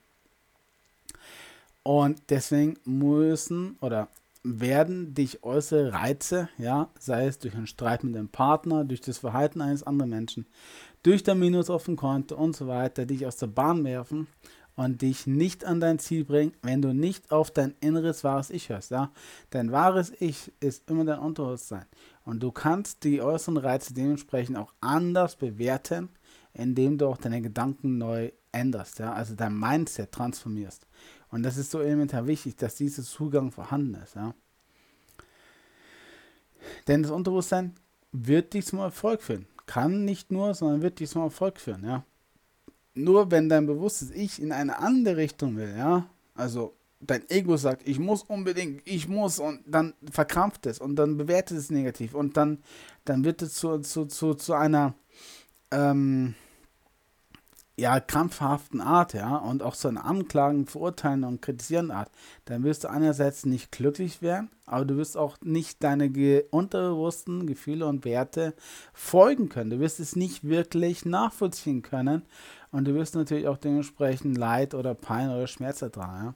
Und deswegen müssen oder werden dich äußere Reize, ja, sei es durch einen Streit mit deinem Partner, durch das Verhalten eines anderen Menschen, durch dein Minus auf dem Konto und so weiter, dich aus der Bahn werfen und dich nicht an dein Ziel bringen, wenn du nicht auf dein inneres wahres Ich hörst. Ja? Dein wahres Ich ist immer dein Unterbewusstsein. Und du kannst die äußeren Reize dementsprechend auch anders bewerten, indem du auch deine Gedanken neu änderst, ja, also dein Mindset transformierst. Und das ist so elementar wichtig, dass dieser Zugang vorhanden ist, ja. Denn das Unterbewusstsein wird dich zum Erfolg führen. Kann nicht nur, sondern wird dich zum Erfolg führen, ja. Nur wenn dein bewusstes Ich in eine andere Richtung will, ja, also dein Ego sagt, ich muss unbedingt, ich muss und dann verkrampft es und dann bewertet es negativ und dann, dann wird es zu, zu, zu, zu einer ähm, ja, krampfhaften Art, ja, und auch so eine Anklagen, Verurteilen und Kritisieren Art, dann wirst du einerseits nicht glücklich werden, aber du wirst auch nicht deine ge unterbewussten Gefühle und Werte folgen können. Du wirst es nicht wirklich nachvollziehen können und du wirst natürlich auch dementsprechend Leid oder Pein oder Schmerz ertragen, ja.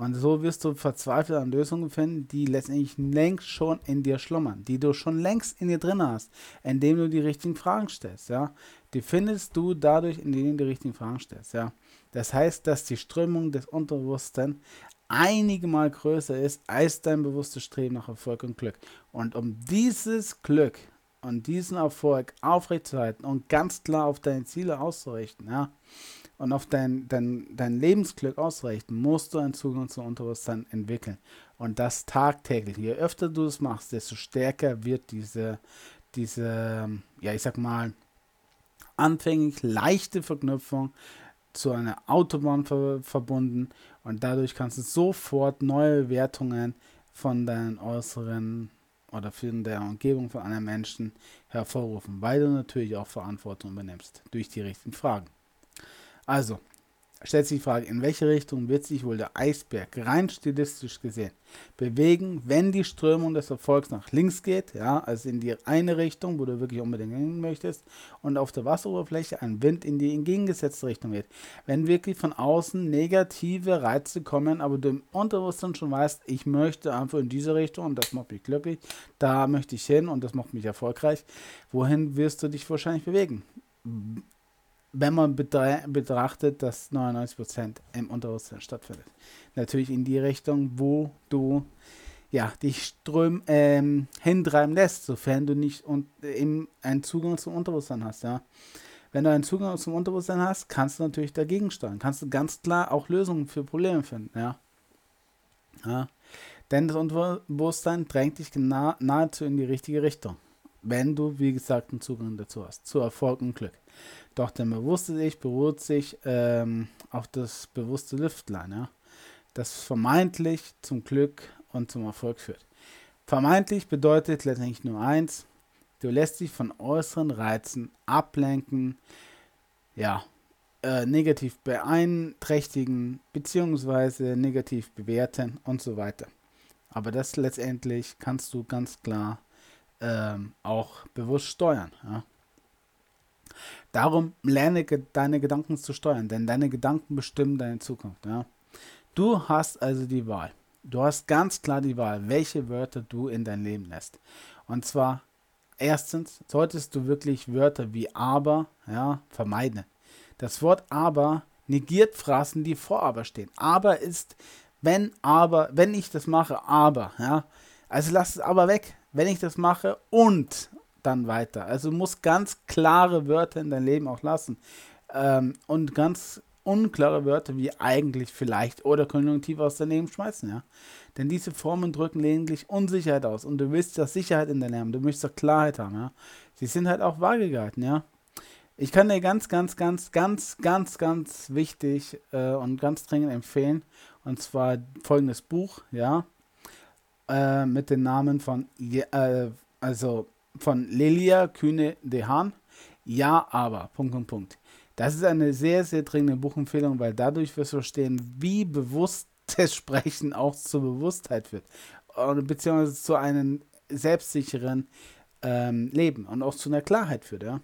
Und so wirst du verzweifelt an Lösungen finden, die letztendlich längst schon in dir schlummern, die du schon längst in dir drin hast, indem du die richtigen Fragen stellst, ja. Die findest du dadurch, indem du die richtigen Fragen stellst, ja. Das heißt, dass die Strömung des Unterbewussten einige Mal größer ist als dein bewusstes Streben nach Erfolg und Glück. Und um dieses Glück und diesen Erfolg aufrechtzuerhalten und ganz klar auf deine Ziele auszurichten, ja, und auf dein, dein, dein Lebensglück ausrichten, musst du einen Zugang zum Unterbewusstsein entwickeln. Und das tagtäglich. Je öfter du es machst, desto stärker wird diese, diese, ja, ich sag mal, anfänglich leichte Verknüpfung zu einer Autobahn ver verbunden und dadurch kannst du sofort neue Wertungen von deinen äußeren oder von der Umgebung von anderen Menschen hervorrufen, weil du natürlich auch Verantwortung übernimmst durch die richtigen Fragen. Also, stellt sich die Frage, in welche Richtung wird sich wohl der Eisberg rein stilistisch gesehen bewegen, wenn die Strömung des Erfolgs nach links geht, ja, also in die eine Richtung, wo du wirklich unbedingt hin möchtest, und auf der Wasseroberfläche ein Wind in die entgegengesetzte Richtung geht. Wenn wirklich von außen negative Reize kommen, aber du im Unterbewusstsein schon weißt, ich möchte einfach in diese Richtung und das macht mich glücklich, da möchte ich hin und das macht mich erfolgreich, wohin wirst du dich wahrscheinlich bewegen? Wenn man betrachtet, dass 99% im Unterbewusstsein stattfindet. Natürlich in die Richtung, wo du ja, dich ström, ähm, hintreiben lässt, sofern du nicht und, äh, einen Zugang zum Unterbewusstsein hast. Ja. Wenn du einen Zugang zum Unterbewusstsein hast, kannst du natürlich dagegen steuern. Kannst du ganz klar auch Lösungen für Probleme finden. Ja. ja. Denn das Unterbewusstsein drängt dich nahezu in die richtige Richtung. Wenn du, wie gesagt, einen Zugang dazu hast. Zu Erfolg und Glück. Doch der bewusste Ich beruht sich ähm, auf das bewusste Lüftlein, ja, das vermeintlich zum Glück und zum Erfolg führt. Vermeintlich bedeutet letztendlich nur eins, du lässt dich von äußeren Reizen ablenken, ja, äh, negativ beeinträchtigen, beziehungsweise negativ bewerten und so weiter. Aber das letztendlich kannst du ganz klar ähm, auch bewusst steuern. Ja. Darum lerne deine Gedanken zu steuern, denn deine Gedanken bestimmen deine Zukunft. Ja? Du hast also die Wahl. Du hast ganz klar die Wahl, welche Wörter du in dein Leben lässt. Und zwar erstens solltest du wirklich Wörter wie aber ja, vermeiden. Das Wort aber negiert Phrasen, die vor aber stehen. Aber ist, wenn aber, wenn ich das mache, aber, ja. Also lass es aber weg. Wenn ich das mache und dann weiter. Also du musst ganz klare Wörter in dein Leben auch lassen. Ähm, und ganz unklare Wörter wie eigentlich vielleicht oder Konjunktiv aus deinem Leben schmeißen, ja. Denn diese Formen drücken lediglich Unsicherheit aus und du willst ja Sicherheit in deinem Leben, du möchtest doch Klarheit haben, ja. Sie sind halt auch vage gehalten, ja. Ich kann dir ganz, ganz, ganz, ganz, ganz, ganz wichtig äh, und ganz dringend empfehlen, und zwar folgendes Buch, ja, äh, mit dem Namen von, äh, also von Lelia Kühne de Hahn. Ja, aber. Punkt, Punkt, Punkt. Das ist eine sehr, sehr dringende Buchempfehlung, weil dadurch wirst du verstehen, wie bewusstes Sprechen auch zur Bewusstheit wird. Beziehungsweise zu einem selbstsicheren ähm, Leben und auch zu einer Klarheit führt. Ja?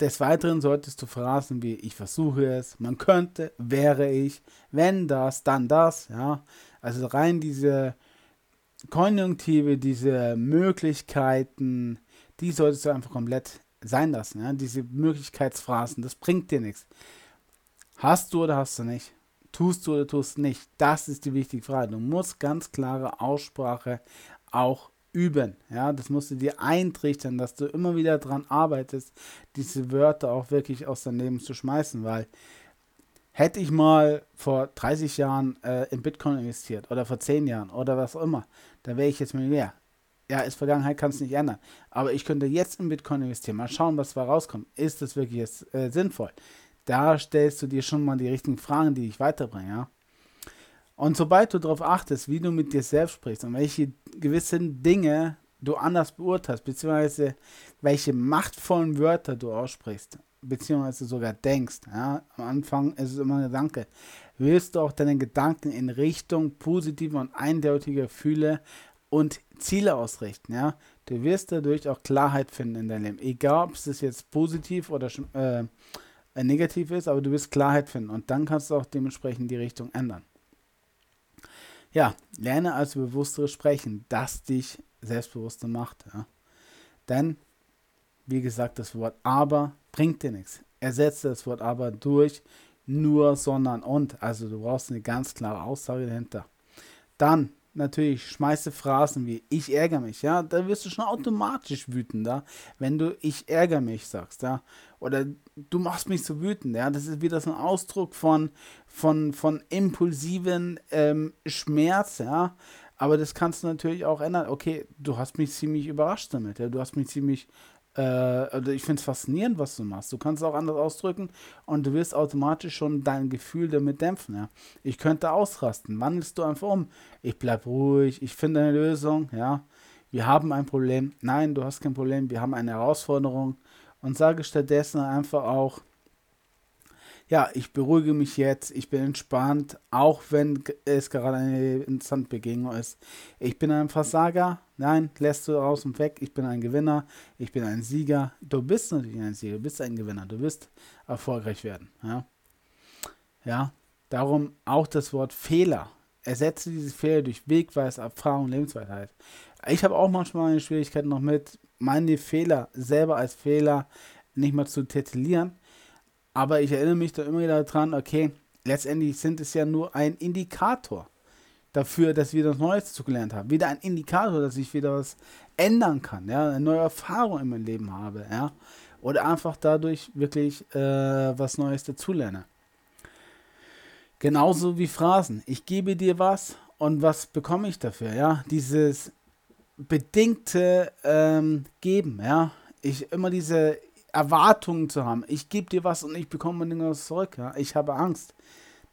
Des Weiteren solltest du Phrasen wie ich versuche es, man könnte, wäre ich, wenn das, dann das, ja. Also rein diese Konjunktive, diese Möglichkeiten, die solltest du einfach komplett sein lassen. Ja? Diese Möglichkeitsphrasen, das bringt dir nichts. Hast du oder hast du nicht? Tust du oder tust du nicht? Das ist die wichtige Frage. Du musst ganz klare Aussprache auch üben. Ja, das musst du dir eintrichtern, dass du immer wieder daran arbeitest, diese Wörter auch wirklich aus deinem Leben zu schmeißen, weil hätte ich mal vor 30 Jahren äh, in Bitcoin investiert oder vor 10 Jahren oder was auch immer, dann wäre ich jetzt Millionär. Ja, ist Vergangenheit, kann es nicht ändern. Aber ich könnte jetzt in Bitcoin investieren. Mal schauen, was da rauskommt. Ist das wirklich jetzt, äh, sinnvoll? Da stellst du dir schon mal die richtigen Fragen, die dich weiterbringen. Ja? Und sobald du darauf achtest, wie du mit dir selbst sprichst und welche gewissen Dinge du anders beurteilst, beziehungsweise welche machtvollen Wörter du aussprichst, beziehungsweise sogar denkst, ja, am Anfang ist es immer ein Gedanke, willst du auch deine Gedanken in Richtung positiver und eindeutiger Gefühle und Ziele ausrichten, ja. Du wirst dadurch auch Klarheit finden in deinem Leben. Egal, ob es jetzt positiv oder äh, negativ ist, aber du wirst Klarheit finden und dann kannst du auch dementsprechend die Richtung ändern. Ja, lerne also bewusstere Sprechen, das dich selbstbewusster macht. Ja. Denn, wie gesagt, das Wort aber bringt dir nichts. Ersetze das Wort aber durch nur, sondern und. Also du brauchst eine ganz klare Aussage dahinter. Dann natürlich schmeiße Phrasen wie ich ärgere mich, ja, da wirst du schon automatisch wütender, wenn du ich ärgere mich sagst, ja, oder du machst mich so wütend, ja, das ist wieder so ein Ausdruck von, von, von impulsiven ähm, Schmerz, ja, aber das kannst du natürlich auch ändern. Okay, du hast mich ziemlich überrascht damit, ja, du hast mich ziemlich äh, also ich finde es faszinierend, was du machst. Du kannst es auch anders ausdrücken und du wirst automatisch schon dein Gefühl damit dämpfen. Ja. Ich könnte ausrasten. Wandelst du einfach um? Ich bleib ruhig, ich finde eine Lösung, ja. Wir haben ein Problem. Nein, du hast kein Problem, wir haben eine Herausforderung. Und sage stattdessen einfach auch, ja, ich beruhige mich jetzt, ich bin entspannt, auch wenn es gerade eine interessante Begegnung ist. Ich bin ein Versager, nein, lässt du raus und weg, ich bin ein Gewinner, ich bin ein Sieger. Du bist natürlich ein Sieger, du bist ein Gewinner, du wirst erfolgreich werden. Ja, ja darum auch das Wort Fehler. Ersetze diese Fehler durch Wegweis, Erfahrung, Lebensweisheit. Ich habe auch manchmal eine Schwierigkeit noch mit, meine Fehler selber als Fehler nicht mal zu titulieren aber ich erinnere mich da immer wieder daran, okay, letztendlich sind es ja nur ein Indikator dafür, dass wir das Neues zugelernt haben. Wieder ein Indikator, dass ich wieder was ändern kann, ja, eine neue Erfahrung in meinem Leben habe, ja. Oder einfach dadurch wirklich äh, was Neues dazulerne. Genauso wie Phrasen. Ich gebe dir was und was bekomme ich dafür, ja. Dieses bedingte ähm, Geben, ja. Ich immer diese Erwartungen zu haben. Ich gebe dir was und ich bekomme irgendwas zurück. Ja? Ich habe Angst.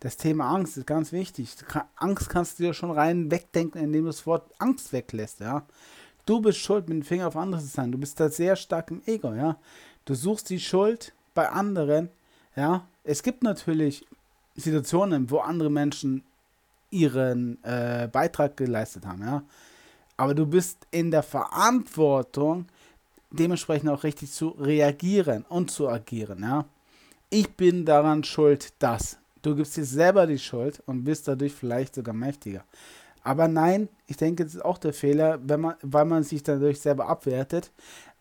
Das Thema Angst ist ganz wichtig. Angst kannst du dir schon rein wegdenken, indem du das Wort Angst weglässt. Ja? Du bist schuld, mit dem Finger auf andere zu sein. Du bist da sehr stark im Ego. Ja? Du suchst die Schuld bei anderen. Ja? Es gibt natürlich Situationen, wo andere Menschen ihren äh, Beitrag geleistet haben. Ja? Aber du bist in der Verantwortung, dementsprechend auch richtig zu reagieren und zu agieren. Ja? Ich bin daran schuld, dass. Du gibst dir selber die Schuld und bist dadurch vielleicht sogar mächtiger. Aber nein, ich denke, das ist auch der Fehler, wenn man, weil man sich dadurch selber abwertet.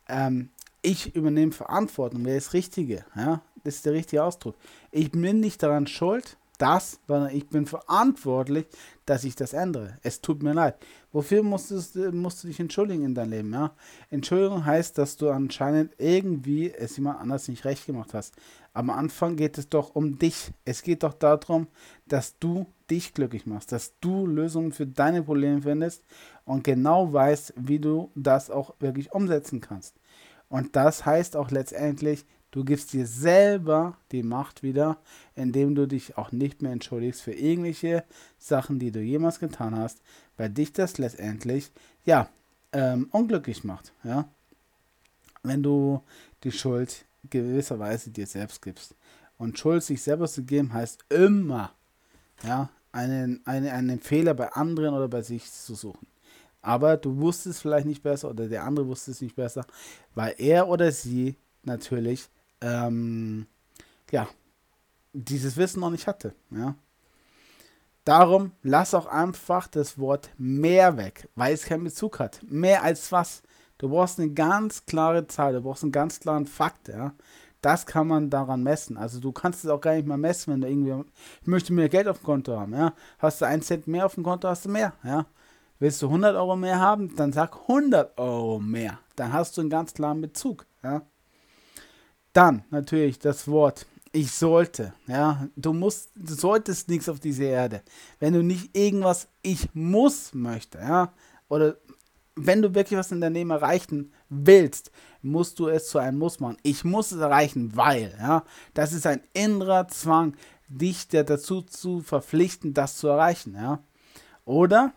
Ähm, ich übernehme Verantwortung, wer ist Richtige? Ja? Das ist der richtige Ausdruck. Ich bin nicht daran schuld, das, sondern ich bin verantwortlich, dass ich das ändere. Es tut mir leid. Wofür musst du, musst du dich entschuldigen in deinem Leben? Ja? Entschuldigung heißt, dass du anscheinend irgendwie es jemand anders nicht recht gemacht hast. Am Anfang geht es doch um dich. Es geht doch darum, dass du dich glücklich machst, dass du Lösungen für deine Probleme findest und genau weißt, wie du das auch wirklich umsetzen kannst. Und das heißt auch letztendlich, Du gibst dir selber die Macht wieder, indem du dich auch nicht mehr entschuldigst für irgendwelche Sachen, die du jemals getan hast, weil dich das letztendlich, ja, ähm, unglücklich macht, ja. Wenn du die Schuld gewisserweise dir selbst gibst. Und Schuld sich selber zu geben heißt immer, ja, einen, einen, einen Fehler bei anderen oder bei sich zu suchen. Aber du wusstest vielleicht nicht besser oder der andere wusste es nicht besser, weil er oder sie natürlich ähm, ja, dieses Wissen noch nicht hatte. Ja. Darum lass auch einfach das Wort mehr weg, weil es keinen Bezug hat. Mehr als was? Du brauchst eine ganz klare Zahl, du brauchst einen ganz klaren Fakt, ja. Das kann man daran messen. Also du kannst es auch gar nicht mehr messen, wenn du irgendwie, ich möchte mehr Geld auf dem Konto haben, ja. Hast du einen Cent mehr auf dem Konto, hast du mehr, ja. Willst du 100 Euro mehr haben, dann sag 100 Euro mehr. Dann hast du einen ganz klaren Bezug. Ja? Dann natürlich das Wort ich sollte, ja, du musst, du solltest nichts auf diese Erde. Wenn du nicht irgendwas ich muss möchte, ja, oder wenn du wirklich was in deinem Leben erreichen willst, musst du es zu einem Muss machen. Ich muss es erreichen, weil, ja, das ist ein innerer Zwang, dich dazu zu verpflichten, das zu erreichen, ja. Oder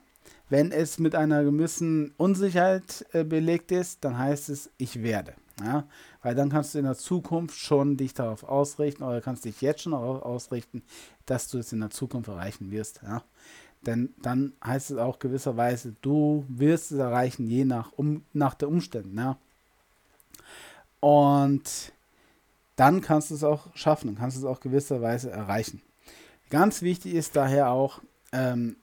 wenn es mit einer gewissen Unsicherheit äh, belegt ist, dann heißt es, ich werde. Ja? Weil dann kannst du in der Zukunft schon dich darauf ausrichten oder kannst dich jetzt schon darauf ausrichten, dass du es in der Zukunft erreichen wirst. Ja? Denn dann heißt es auch gewisserweise, du wirst es erreichen, je nach, um, nach der Umständen. Ja? Und dann kannst du es auch schaffen und kannst es auch gewisserweise erreichen. Ganz wichtig ist daher auch, ähm,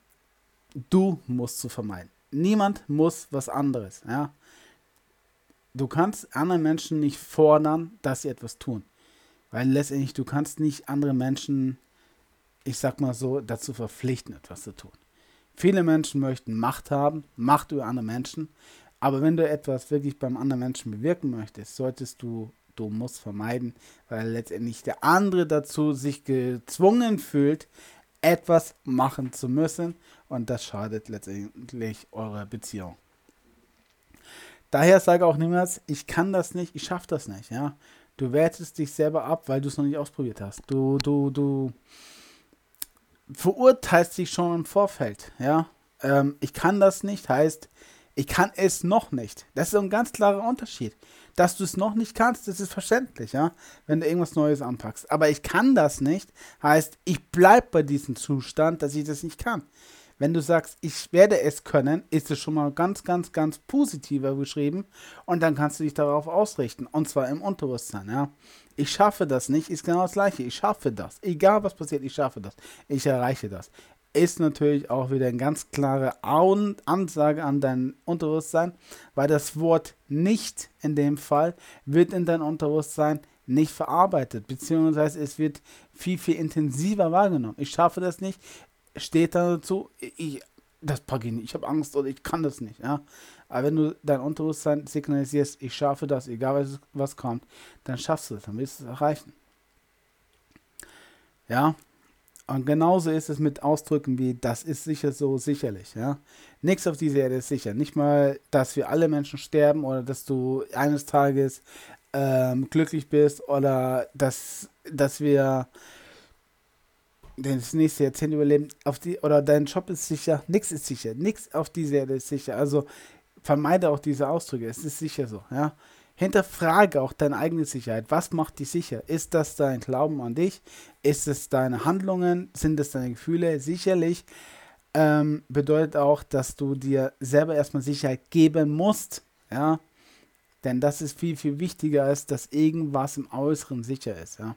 du musst zu vermeiden. Niemand muss was anderes. Ja? Du kannst anderen Menschen nicht fordern, dass sie etwas tun. Weil letztendlich, du kannst nicht andere Menschen, ich sag mal so, dazu verpflichten, etwas zu tun. Viele Menschen möchten Macht haben, Macht über andere Menschen. Aber wenn du etwas wirklich beim anderen Menschen bewirken möchtest, solltest du, du musst vermeiden, weil letztendlich der andere dazu sich gezwungen fühlt, etwas machen zu müssen. Und das schadet letztendlich eurer Beziehung. Daher sage auch niemals, ich kann das nicht, ich schaffe das nicht, ja. Du wertest dich selber ab, weil du es noch nicht ausprobiert hast. Du, du, du verurteilst dich schon im Vorfeld, ja. Ähm, ich kann das nicht, heißt, ich kann es noch nicht. Das ist ein ganz klarer Unterschied. Dass du es noch nicht kannst, das ist verständlich, ja, wenn du irgendwas Neues anpackst. Aber ich kann das nicht, heißt, ich bleibe bei diesem Zustand, dass ich das nicht kann. Wenn du sagst, ich werde es können, ist es schon mal ganz, ganz, ganz positiver geschrieben und dann kannst du dich darauf ausrichten und zwar im Unterbewusstsein, ja. Ich schaffe das nicht, ist genau das gleiche. Ich schaffe das. Egal was passiert, ich schaffe das. Ich erreiche das. Ist natürlich auch wieder eine ganz klare Ansage an dein Unterbewusstsein, weil das Wort nicht in dem Fall wird in dein Unterbewusstsein nicht verarbeitet, beziehungsweise es wird viel, viel intensiver wahrgenommen. Ich schaffe das nicht, steht da dazu, ich, das packe ich nicht, ich habe Angst oder ich kann das nicht. Ja? Aber wenn du dein Unterbewusstsein signalisierst, ich schaffe das, egal was, was kommt, dann schaffst du es, dann wirst du es erreichen. Ja, und genauso ist es mit Ausdrücken wie, das ist sicher so, sicherlich. Ja? Nichts auf dieser Erde ist sicher. Nicht mal, dass wir alle Menschen sterben oder dass du eines Tages ähm, glücklich bist oder dass, dass wir das nächste Jahrzehnt überleben, auf die, oder dein Job ist sicher, nichts ist sicher, nichts auf dieser Erde ist sicher. Also vermeide auch diese Ausdrücke, es ist sicher so, ja. Hinterfrage auch deine eigene Sicherheit. Was macht dich sicher? Ist das dein Glauben an dich? Ist es deine Handlungen? Sind es deine Gefühle? Sicherlich ähm, bedeutet auch, dass du dir selber erstmal Sicherheit geben musst, ja. Denn das ist viel, viel wichtiger, als dass irgendwas im Äußeren sicher ist, ja.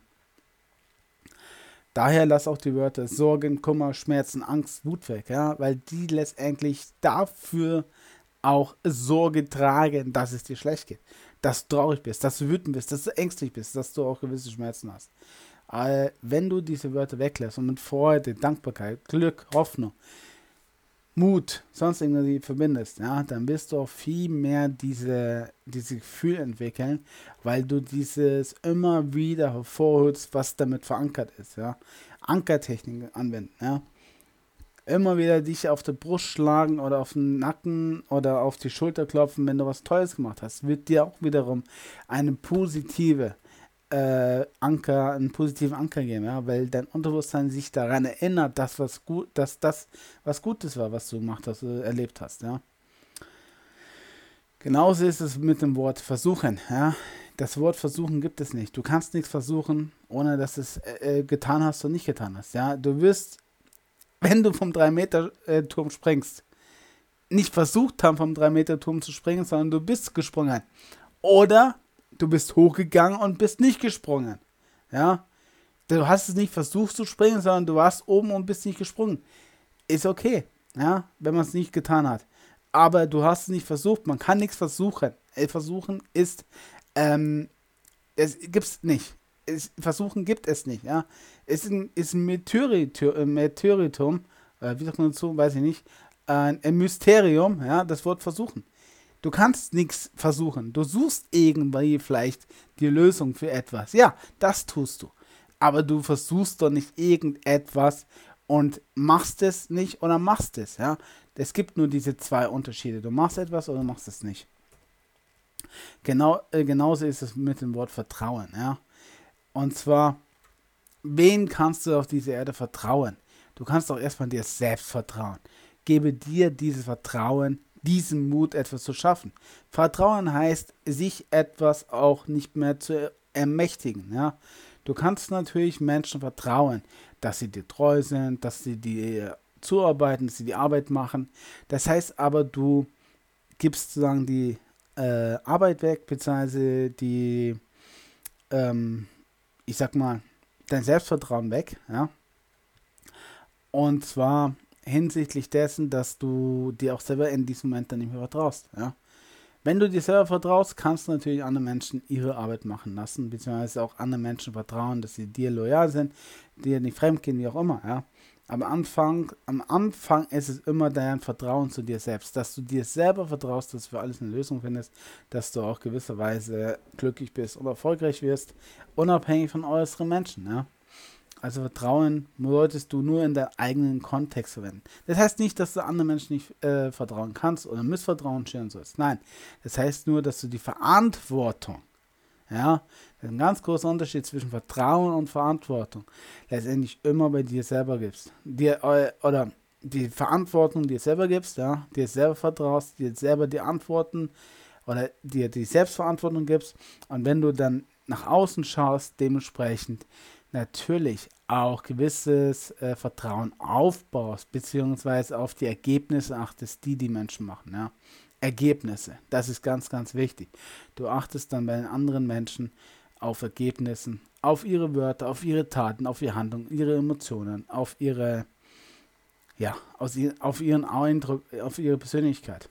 Daher lass auch die Wörter Sorgen, Kummer, Schmerzen, Angst, Wut weg, ja, weil die letztendlich dafür auch Sorge tragen, dass es dir schlecht geht, dass du traurig bist, dass du wütend bist, dass du ängstlich bist, dass du auch gewisse Schmerzen hast. Aber wenn du diese Wörter weglässt und mit Freude, Dankbarkeit, Glück, Hoffnung, Mut, sonst irgendwie verbindest, ja, dann wirst du auch viel mehr diese, diese Gefühl entwickeln, weil du dieses immer wieder hervorholst, was damit verankert ist, ja. Ankertechnik anwenden, ja. Immer wieder dich auf die Brust schlagen oder auf den Nacken oder auf die Schulter klopfen, wenn du was Tolles gemacht hast, wird dir auch wiederum eine positive äh, Anker, einen positiven Anker geben, ja, weil dein Unterbewusstsein sich daran erinnert, dass was gut, dass das was Gutes war, was du gemacht hast, äh, erlebt hast, ja. Genauso ist es mit dem Wort versuchen, ja. Das Wort versuchen gibt es nicht. Du kannst nichts versuchen, ohne dass es äh, äh getan hast und nicht getan hast, ja. Du wirst, wenn du vom 3-Meter-Turm springst, nicht versucht haben, vom 3-Meter-Turm zu springen, sondern du bist gesprungen. Oder du bist hochgegangen und bist nicht gesprungen. Ja, du hast es nicht versucht zu springen, sondern du warst oben und bist nicht gesprungen. Ist okay, ja, wenn man es nicht getan hat. Aber du hast es nicht versucht. Man kann nichts versuchen. Äh, versuchen ist, ähm, es gibt's nicht. Es, versuchen gibt es nicht, ja. Es ist ein, ist äh, Meteoritum äh, wie sagt man dazu, weiß ich nicht. ein, ein Mysterium, ja, das Wort versuchen. Du kannst nichts versuchen. Du suchst irgendwie vielleicht die Lösung für etwas. Ja, das tust du. Aber du versuchst doch nicht irgendetwas und machst es nicht oder machst es. Ja, es gibt nur diese zwei Unterschiede. Du machst etwas oder machst es nicht. Genau, äh, genauso ist es mit dem Wort Vertrauen. Ja, und zwar, wen kannst du auf dieser Erde vertrauen? Du kannst doch erstmal dir selbst vertrauen. Gebe dir dieses Vertrauen diesen Mut, etwas zu schaffen. Vertrauen heißt, sich etwas auch nicht mehr zu ermächtigen. Ja? Du kannst natürlich Menschen vertrauen, dass sie dir treu sind, dass sie dir zuarbeiten, dass sie die Arbeit machen. Das heißt aber, du gibst sozusagen die äh, Arbeit weg, beziehungsweise die, ähm, ich sag mal, dein Selbstvertrauen weg. Ja? Und zwar hinsichtlich dessen, dass du dir auch selber in diesem Moment dann nicht mehr vertraust. Ja? Wenn du dir selber vertraust, kannst du natürlich andere Menschen ihre Arbeit machen lassen, beziehungsweise auch anderen Menschen vertrauen, dass sie dir loyal sind, dir nicht fremdgehen, wie auch immer. Ja? Am Anfang, am Anfang ist es immer dein Vertrauen zu dir selbst, dass du dir selber vertraust, dass du für alles eine Lösung findest, dass du auch gewisserweise glücklich bist und erfolgreich wirst, unabhängig von äußeren Menschen. Ja? Also Vertrauen solltest du nur in deinem eigenen Kontext verwenden. Das heißt nicht, dass du anderen Menschen nicht äh, vertrauen kannst oder Missvertrauen scheren sollst. Nein, das heißt nur, dass du die Verantwortung, ja, das ist ein ganz großer Unterschied zwischen Vertrauen und Verantwortung, letztendlich immer bei dir selber gibst. Dir, äh, oder die Verantwortung dir selber gibst, ja, dir selber vertraust, dir selber die Antworten oder dir die Selbstverantwortung gibst und wenn du dann nach außen schaust, dementsprechend natürlich auch gewisses äh, Vertrauen aufbaust, beziehungsweise auf die Ergebnisse achtest, die die Menschen machen. Ja? Ergebnisse, das ist ganz, ganz wichtig. Du achtest dann bei den anderen Menschen auf Ergebnissen, auf ihre Wörter, auf ihre Taten, auf ihre Handlungen, ihre Emotionen, auf ihre, ja, auf ihren Eindruck, auf ihre Persönlichkeit.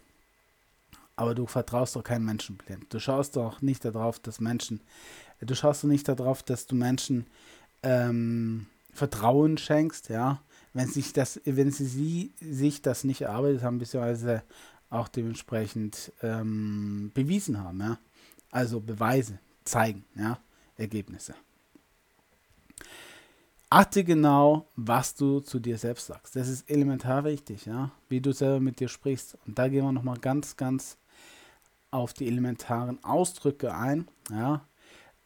Aber du vertraust doch keinem Menschen blind. Du schaust doch nicht darauf, dass Menschen, du schaust doch nicht darauf, dass du Menschen ähm, Vertrauen schenkst, ja, wenn sich das, wenn sie, sie sich das nicht erarbeitet haben, beziehungsweise auch dementsprechend ähm, bewiesen haben, ja. Also Beweise zeigen, ja, Ergebnisse. Achte genau, was du zu dir selbst sagst. Das ist elementar wichtig, ja, wie du selber mit dir sprichst. Und da gehen wir nochmal ganz, ganz auf die elementaren Ausdrücke ein, ja.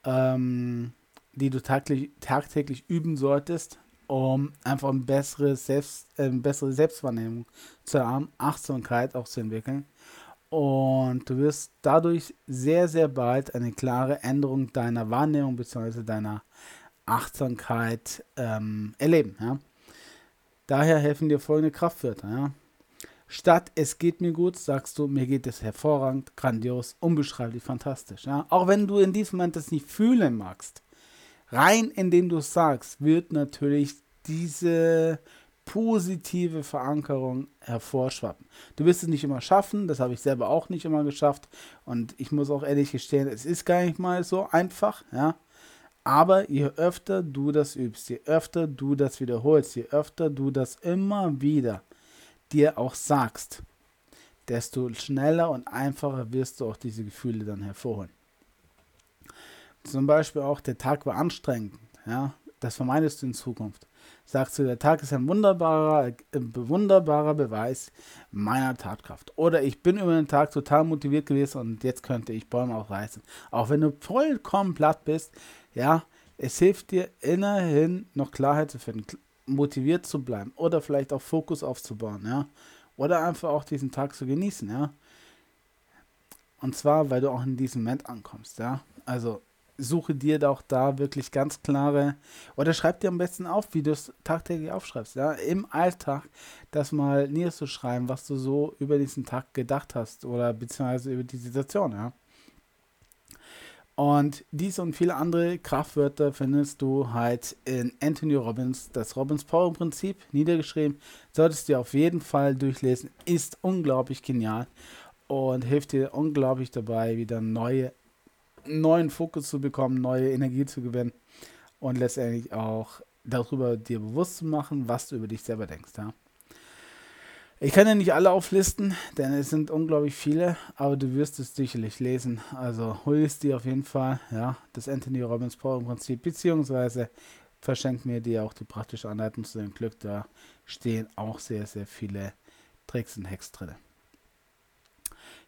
Ähm, die du tagtäglich, tagtäglich üben solltest, um einfach eine bessere, Selbst, äh, bessere Selbstwahrnehmung zu haben, Achtsamkeit auch zu entwickeln. Und du wirst dadurch sehr, sehr bald eine klare Änderung deiner Wahrnehmung bzw. deiner Achtsamkeit ähm, erleben. Ja? Daher helfen dir folgende Kraftwörter. Ja? Statt es geht mir gut, sagst du, mir geht es hervorragend, grandios, unbeschreiblich, fantastisch. Ja? Auch wenn du in diesem Moment das nicht fühlen magst, rein indem du sagst, wird natürlich diese positive Verankerung hervorschwappen. Du wirst es nicht immer schaffen, das habe ich selber auch nicht immer geschafft und ich muss auch ehrlich gestehen, es ist gar nicht mal so einfach, ja. Aber je öfter du das übst, je öfter du das wiederholst, je öfter du das immer wieder dir auch sagst, desto schneller und einfacher wirst du auch diese Gefühle dann hervorholen. Zum Beispiel auch, der Tag war anstrengend. Ja, das vermeidest du in Zukunft. Sagst du, der Tag ist ein wunderbarer, wunderbarer Beweis meiner Tatkraft. Oder ich bin über den Tag total motiviert gewesen und jetzt könnte ich Bäume auch reißen. Auch wenn du vollkommen platt bist, ja, es hilft dir innerhin noch Klarheit zu finden, motiviert zu bleiben oder vielleicht auch Fokus aufzubauen, ja. Oder einfach auch diesen Tag zu genießen, ja. Und zwar, weil du auch in diesem Moment ankommst, ja. Also suche dir doch da wirklich ganz klare, oder schreib dir am besten auf, wie du es tagtäglich aufschreibst, ja, im Alltag, das mal niederzuschreiben, was du so über diesen Tag gedacht hast oder beziehungsweise über die Situation, ja. Und diese und viele andere Kraftwörter findest du halt in Anthony Robbins, das Robbins Power Prinzip, niedergeschrieben. Solltest du auf jeden Fall durchlesen, ist unglaublich genial und hilft dir unglaublich dabei, wieder neue neuen Fokus zu bekommen, neue Energie zu gewinnen und letztendlich auch darüber dir bewusst zu machen, was du über dich selber denkst. Ja? Ich kann ja nicht alle auflisten, denn es sind unglaublich viele, aber du wirst es sicherlich lesen. Also hol es dir auf jeden Fall, ja, das Anthony Robbins Power Prinzip, beziehungsweise verschenk mir dir auch die praktische Anleitung zu dem Glück. Da stehen auch sehr, sehr viele Tricks und Hacks drin.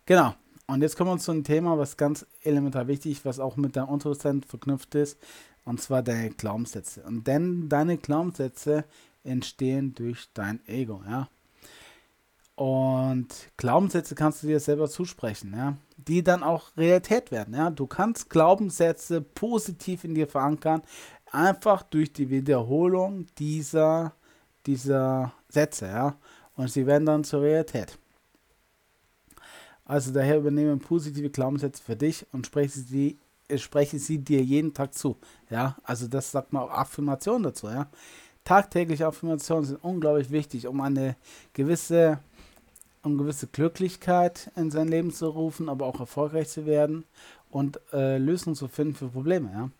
Genau. Und jetzt kommen wir zu einem Thema, was ganz elementar wichtig, ist, was auch mit deinem Unterbewusstsein verknüpft ist, und zwar deine Glaubenssätze. Und denn deine Glaubenssätze entstehen durch dein Ego, ja. Und Glaubenssätze kannst du dir selber zusprechen, ja, die dann auch Realität werden, ja. Du kannst Glaubenssätze positiv in dir verankern, einfach durch die Wiederholung dieser, dieser Sätze, ja. Und sie werden dann zur Realität. Also daher übernehme positive Glaubenssätze für dich und spreche sie, spreche sie dir jeden Tag zu. Ja, also das sagt man auch Affirmation dazu, ja. Tagtägliche Affirmationen sind unglaublich wichtig, um eine gewisse um gewisse Glücklichkeit in sein Leben zu rufen, aber auch erfolgreich zu werden und äh, Lösungen zu finden für Probleme. Ja?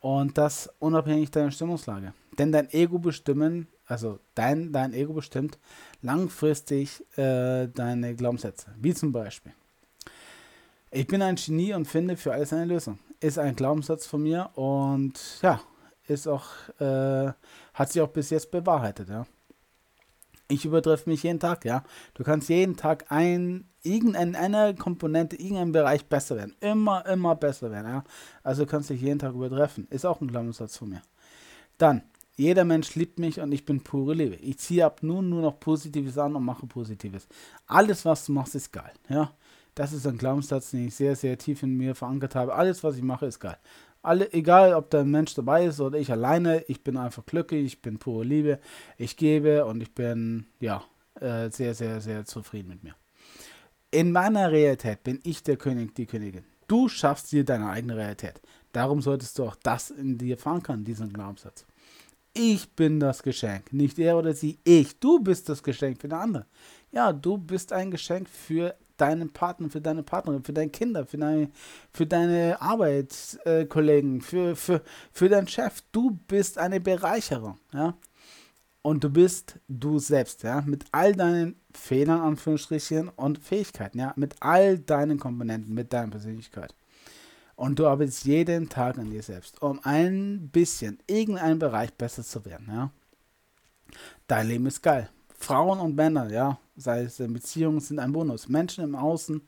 Und das unabhängig deiner Stimmungslage. Denn dein Ego bestimmen, also dein, dein Ego bestimmt langfristig äh, deine Glaubenssätze. Wie zum Beispiel. Ich bin ein Genie und finde für alles eine Lösung. Ist ein Glaubenssatz von mir und ja, ist auch, äh, hat sich auch bis jetzt bewahrheitet, ja. Ich übertreffe mich jeden Tag, ja. Du kannst jeden Tag ein, irgendeine Komponente, irgendein Bereich besser werden. Immer, immer besser werden, ja. Also du kannst dich jeden Tag übertreffen. Ist auch ein Glaubenssatz von mir. Dann, jeder Mensch liebt mich und ich bin pure Liebe. Ich ziehe ab nun nur noch Positives an und mache Positives. Alles, was du machst, ist geil, ja. Das ist ein Glaubenssatz, den ich sehr, sehr tief in mir verankert habe. Alles, was ich mache, ist geil. Alle, egal ob da ein Mensch dabei ist oder ich alleine, ich bin einfach glücklich, ich bin pure Liebe, ich gebe und ich bin ja äh, sehr, sehr, sehr zufrieden mit mir. In meiner Realität bin ich der König, die Königin. Du schaffst dir deine eigene Realität. Darum solltest du auch das in dir verankern, diesen Glaubenssatz. Ich bin das Geschenk, nicht er oder sie, ich. Du bist das Geschenk für den anderen. Ja, du bist ein Geschenk für deinen Partner, für deine Partnerin, für deine Kinder, für deine, für deine Arbeitskollegen, für, für, für deinen Chef. Du bist eine Bereicherung, ja. Und du bist du selbst, ja, mit all deinen Fehlern, Anführungsstrichen, und Fähigkeiten, ja, mit all deinen Komponenten, mit deiner Persönlichkeit. Und du arbeitest jeden Tag an dir selbst, um ein bisschen, irgendeinen Bereich besser zu werden, ja. Dein Leben ist geil. Frauen und Männer, ja, sei es in Beziehungen, sind ein Bonus. Menschen im Außen,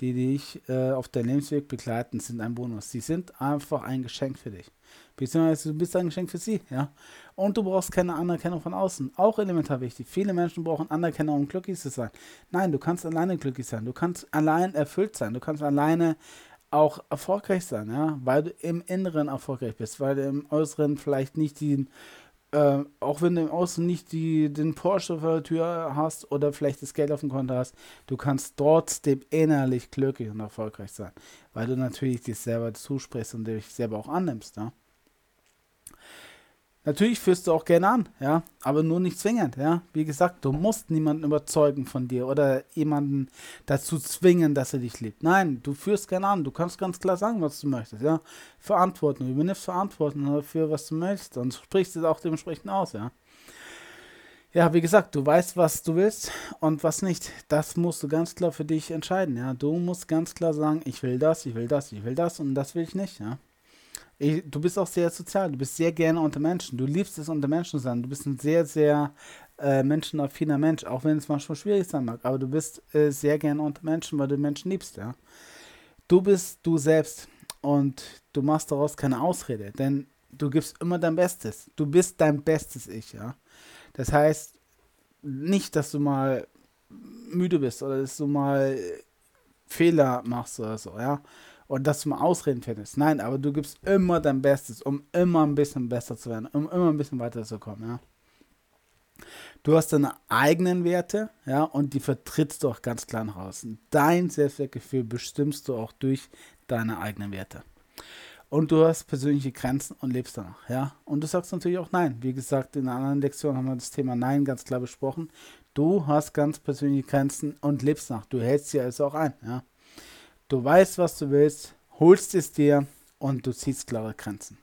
die dich äh, auf deinem Lebensweg begleiten, sind ein Bonus. Sie sind einfach ein Geschenk für dich. Beziehungsweise du bist ein Geschenk für sie, ja. Und du brauchst keine Anerkennung von außen. Auch elementar wichtig. Viele Menschen brauchen Anerkennung, um glücklich zu sein. Nein, du kannst alleine glücklich sein. Du kannst allein erfüllt sein. Du kannst alleine auch erfolgreich sein, ja, weil du im Inneren erfolgreich bist, weil du im Äußeren vielleicht nicht die äh, auch wenn du im Außen nicht die, den Porsche vor der Tür hast oder vielleicht das Geld auf dem Konto hast, du kannst trotzdem innerlich glücklich und erfolgreich sein, weil du natürlich dich selber zusprichst und dich selber auch annimmst. Ja? Natürlich führst du auch gerne an, ja, aber nur nicht zwingend, ja. Wie gesagt, du musst niemanden überzeugen von dir oder jemanden dazu zwingen, dass er dich liebt. Nein, du führst gerne an. Du kannst ganz klar sagen, was du möchtest, ja. Verantwortung, du übernimmst Verantwortung dafür, was du möchtest und sprichst es auch dementsprechend aus, ja. Ja, wie gesagt, du weißt, was du willst und was nicht. Das musst du ganz klar für dich entscheiden, ja. Du musst ganz klar sagen, ich will das, ich will das, ich will das und das will ich nicht, ja. Ich, du bist auch sehr sozial, du bist sehr gerne unter Menschen. Du liebst es, unter Menschen zu sein. Du bist ein sehr, sehr äh, menschenaffiner Mensch, auch wenn es manchmal schwierig sein mag. Aber du bist äh, sehr gerne unter Menschen, weil du Menschen liebst, ja. Du bist du selbst und du machst daraus keine Ausrede, denn du gibst immer dein Bestes. Du bist dein bestes Ich, ja. Das heißt nicht, dass du mal müde bist oder dass du mal Fehler machst oder so, ja und dass du mal Ausreden findest. Nein, aber du gibst immer dein Bestes, um immer ein bisschen besser zu werden, um immer ein bisschen weiterzukommen, ja. Du hast deine eigenen Werte, ja, und die vertrittst du auch ganz klar nach außen. Dein Selbstwertgefühl bestimmst du auch durch deine eigenen Werte. Und du hast persönliche Grenzen und lebst danach, ja. Und du sagst natürlich auch Nein. Wie gesagt, in einer anderen Lektion haben wir das Thema Nein ganz klar besprochen. Du hast ganz persönliche Grenzen und lebst nach. Du hältst sie also auch ein, ja. Du weißt, was du willst, holst es dir und du ziehst klare Grenzen.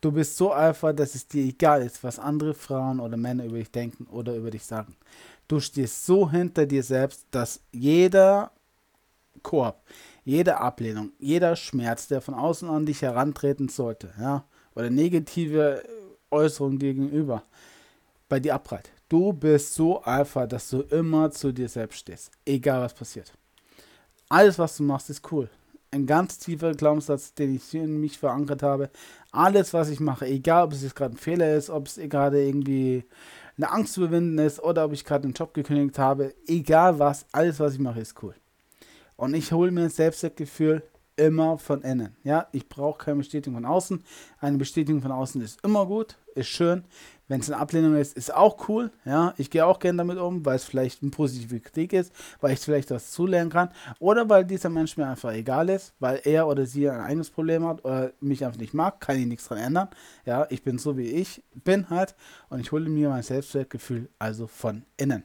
Du bist so einfach, dass es dir egal ist, was andere Frauen oder Männer über dich denken oder über dich sagen. Du stehst so hinter dir selbst, dass jeder Korb, jede Ablehnung, jeder Schmerz, der von außen an dich herantreten sollte, ja, oder negative Äußerung gegenüber, bei dir abprallt. Du bist so Alpha, dass du immer zu dir selbst stehst, egal was passiert. Alles, was du machst, ist cool. Ein ganz tiefer Glaubenssatz, den ich in mich verankert habe. Alles, was ich mache, egal ob es jetzt gerade ein Fehler ist, ob es gerade irgendwie eine Angst zu überwinden ist oder ob ich gerade einen Job gekündigt habe, egal was, alles, was ich mache, ist cool. Und ich hole mir Selbstwertgefühl immer von innen. Ja, ich brauche keine Bestätigung von außen. Eine Bestätigung von außen ist immer gut, ist schön. Wenn es eine Ablehnung ist, ist auch cool. Ja, ich gehe auch gerne damit um, weil es vielleicht ein positiver Kritik ist, weil ich vielleicht was zulernen kann oder weil dieser Mensch mir einfach egal ist, weil er oder sie ein eigenes Problem hat oder mich einfach nicht mag, kann ich nichts dran ändern. Ja, ich bin so wie ich bin halt und ich hole mir mein Selbstwertgefühl also von innen.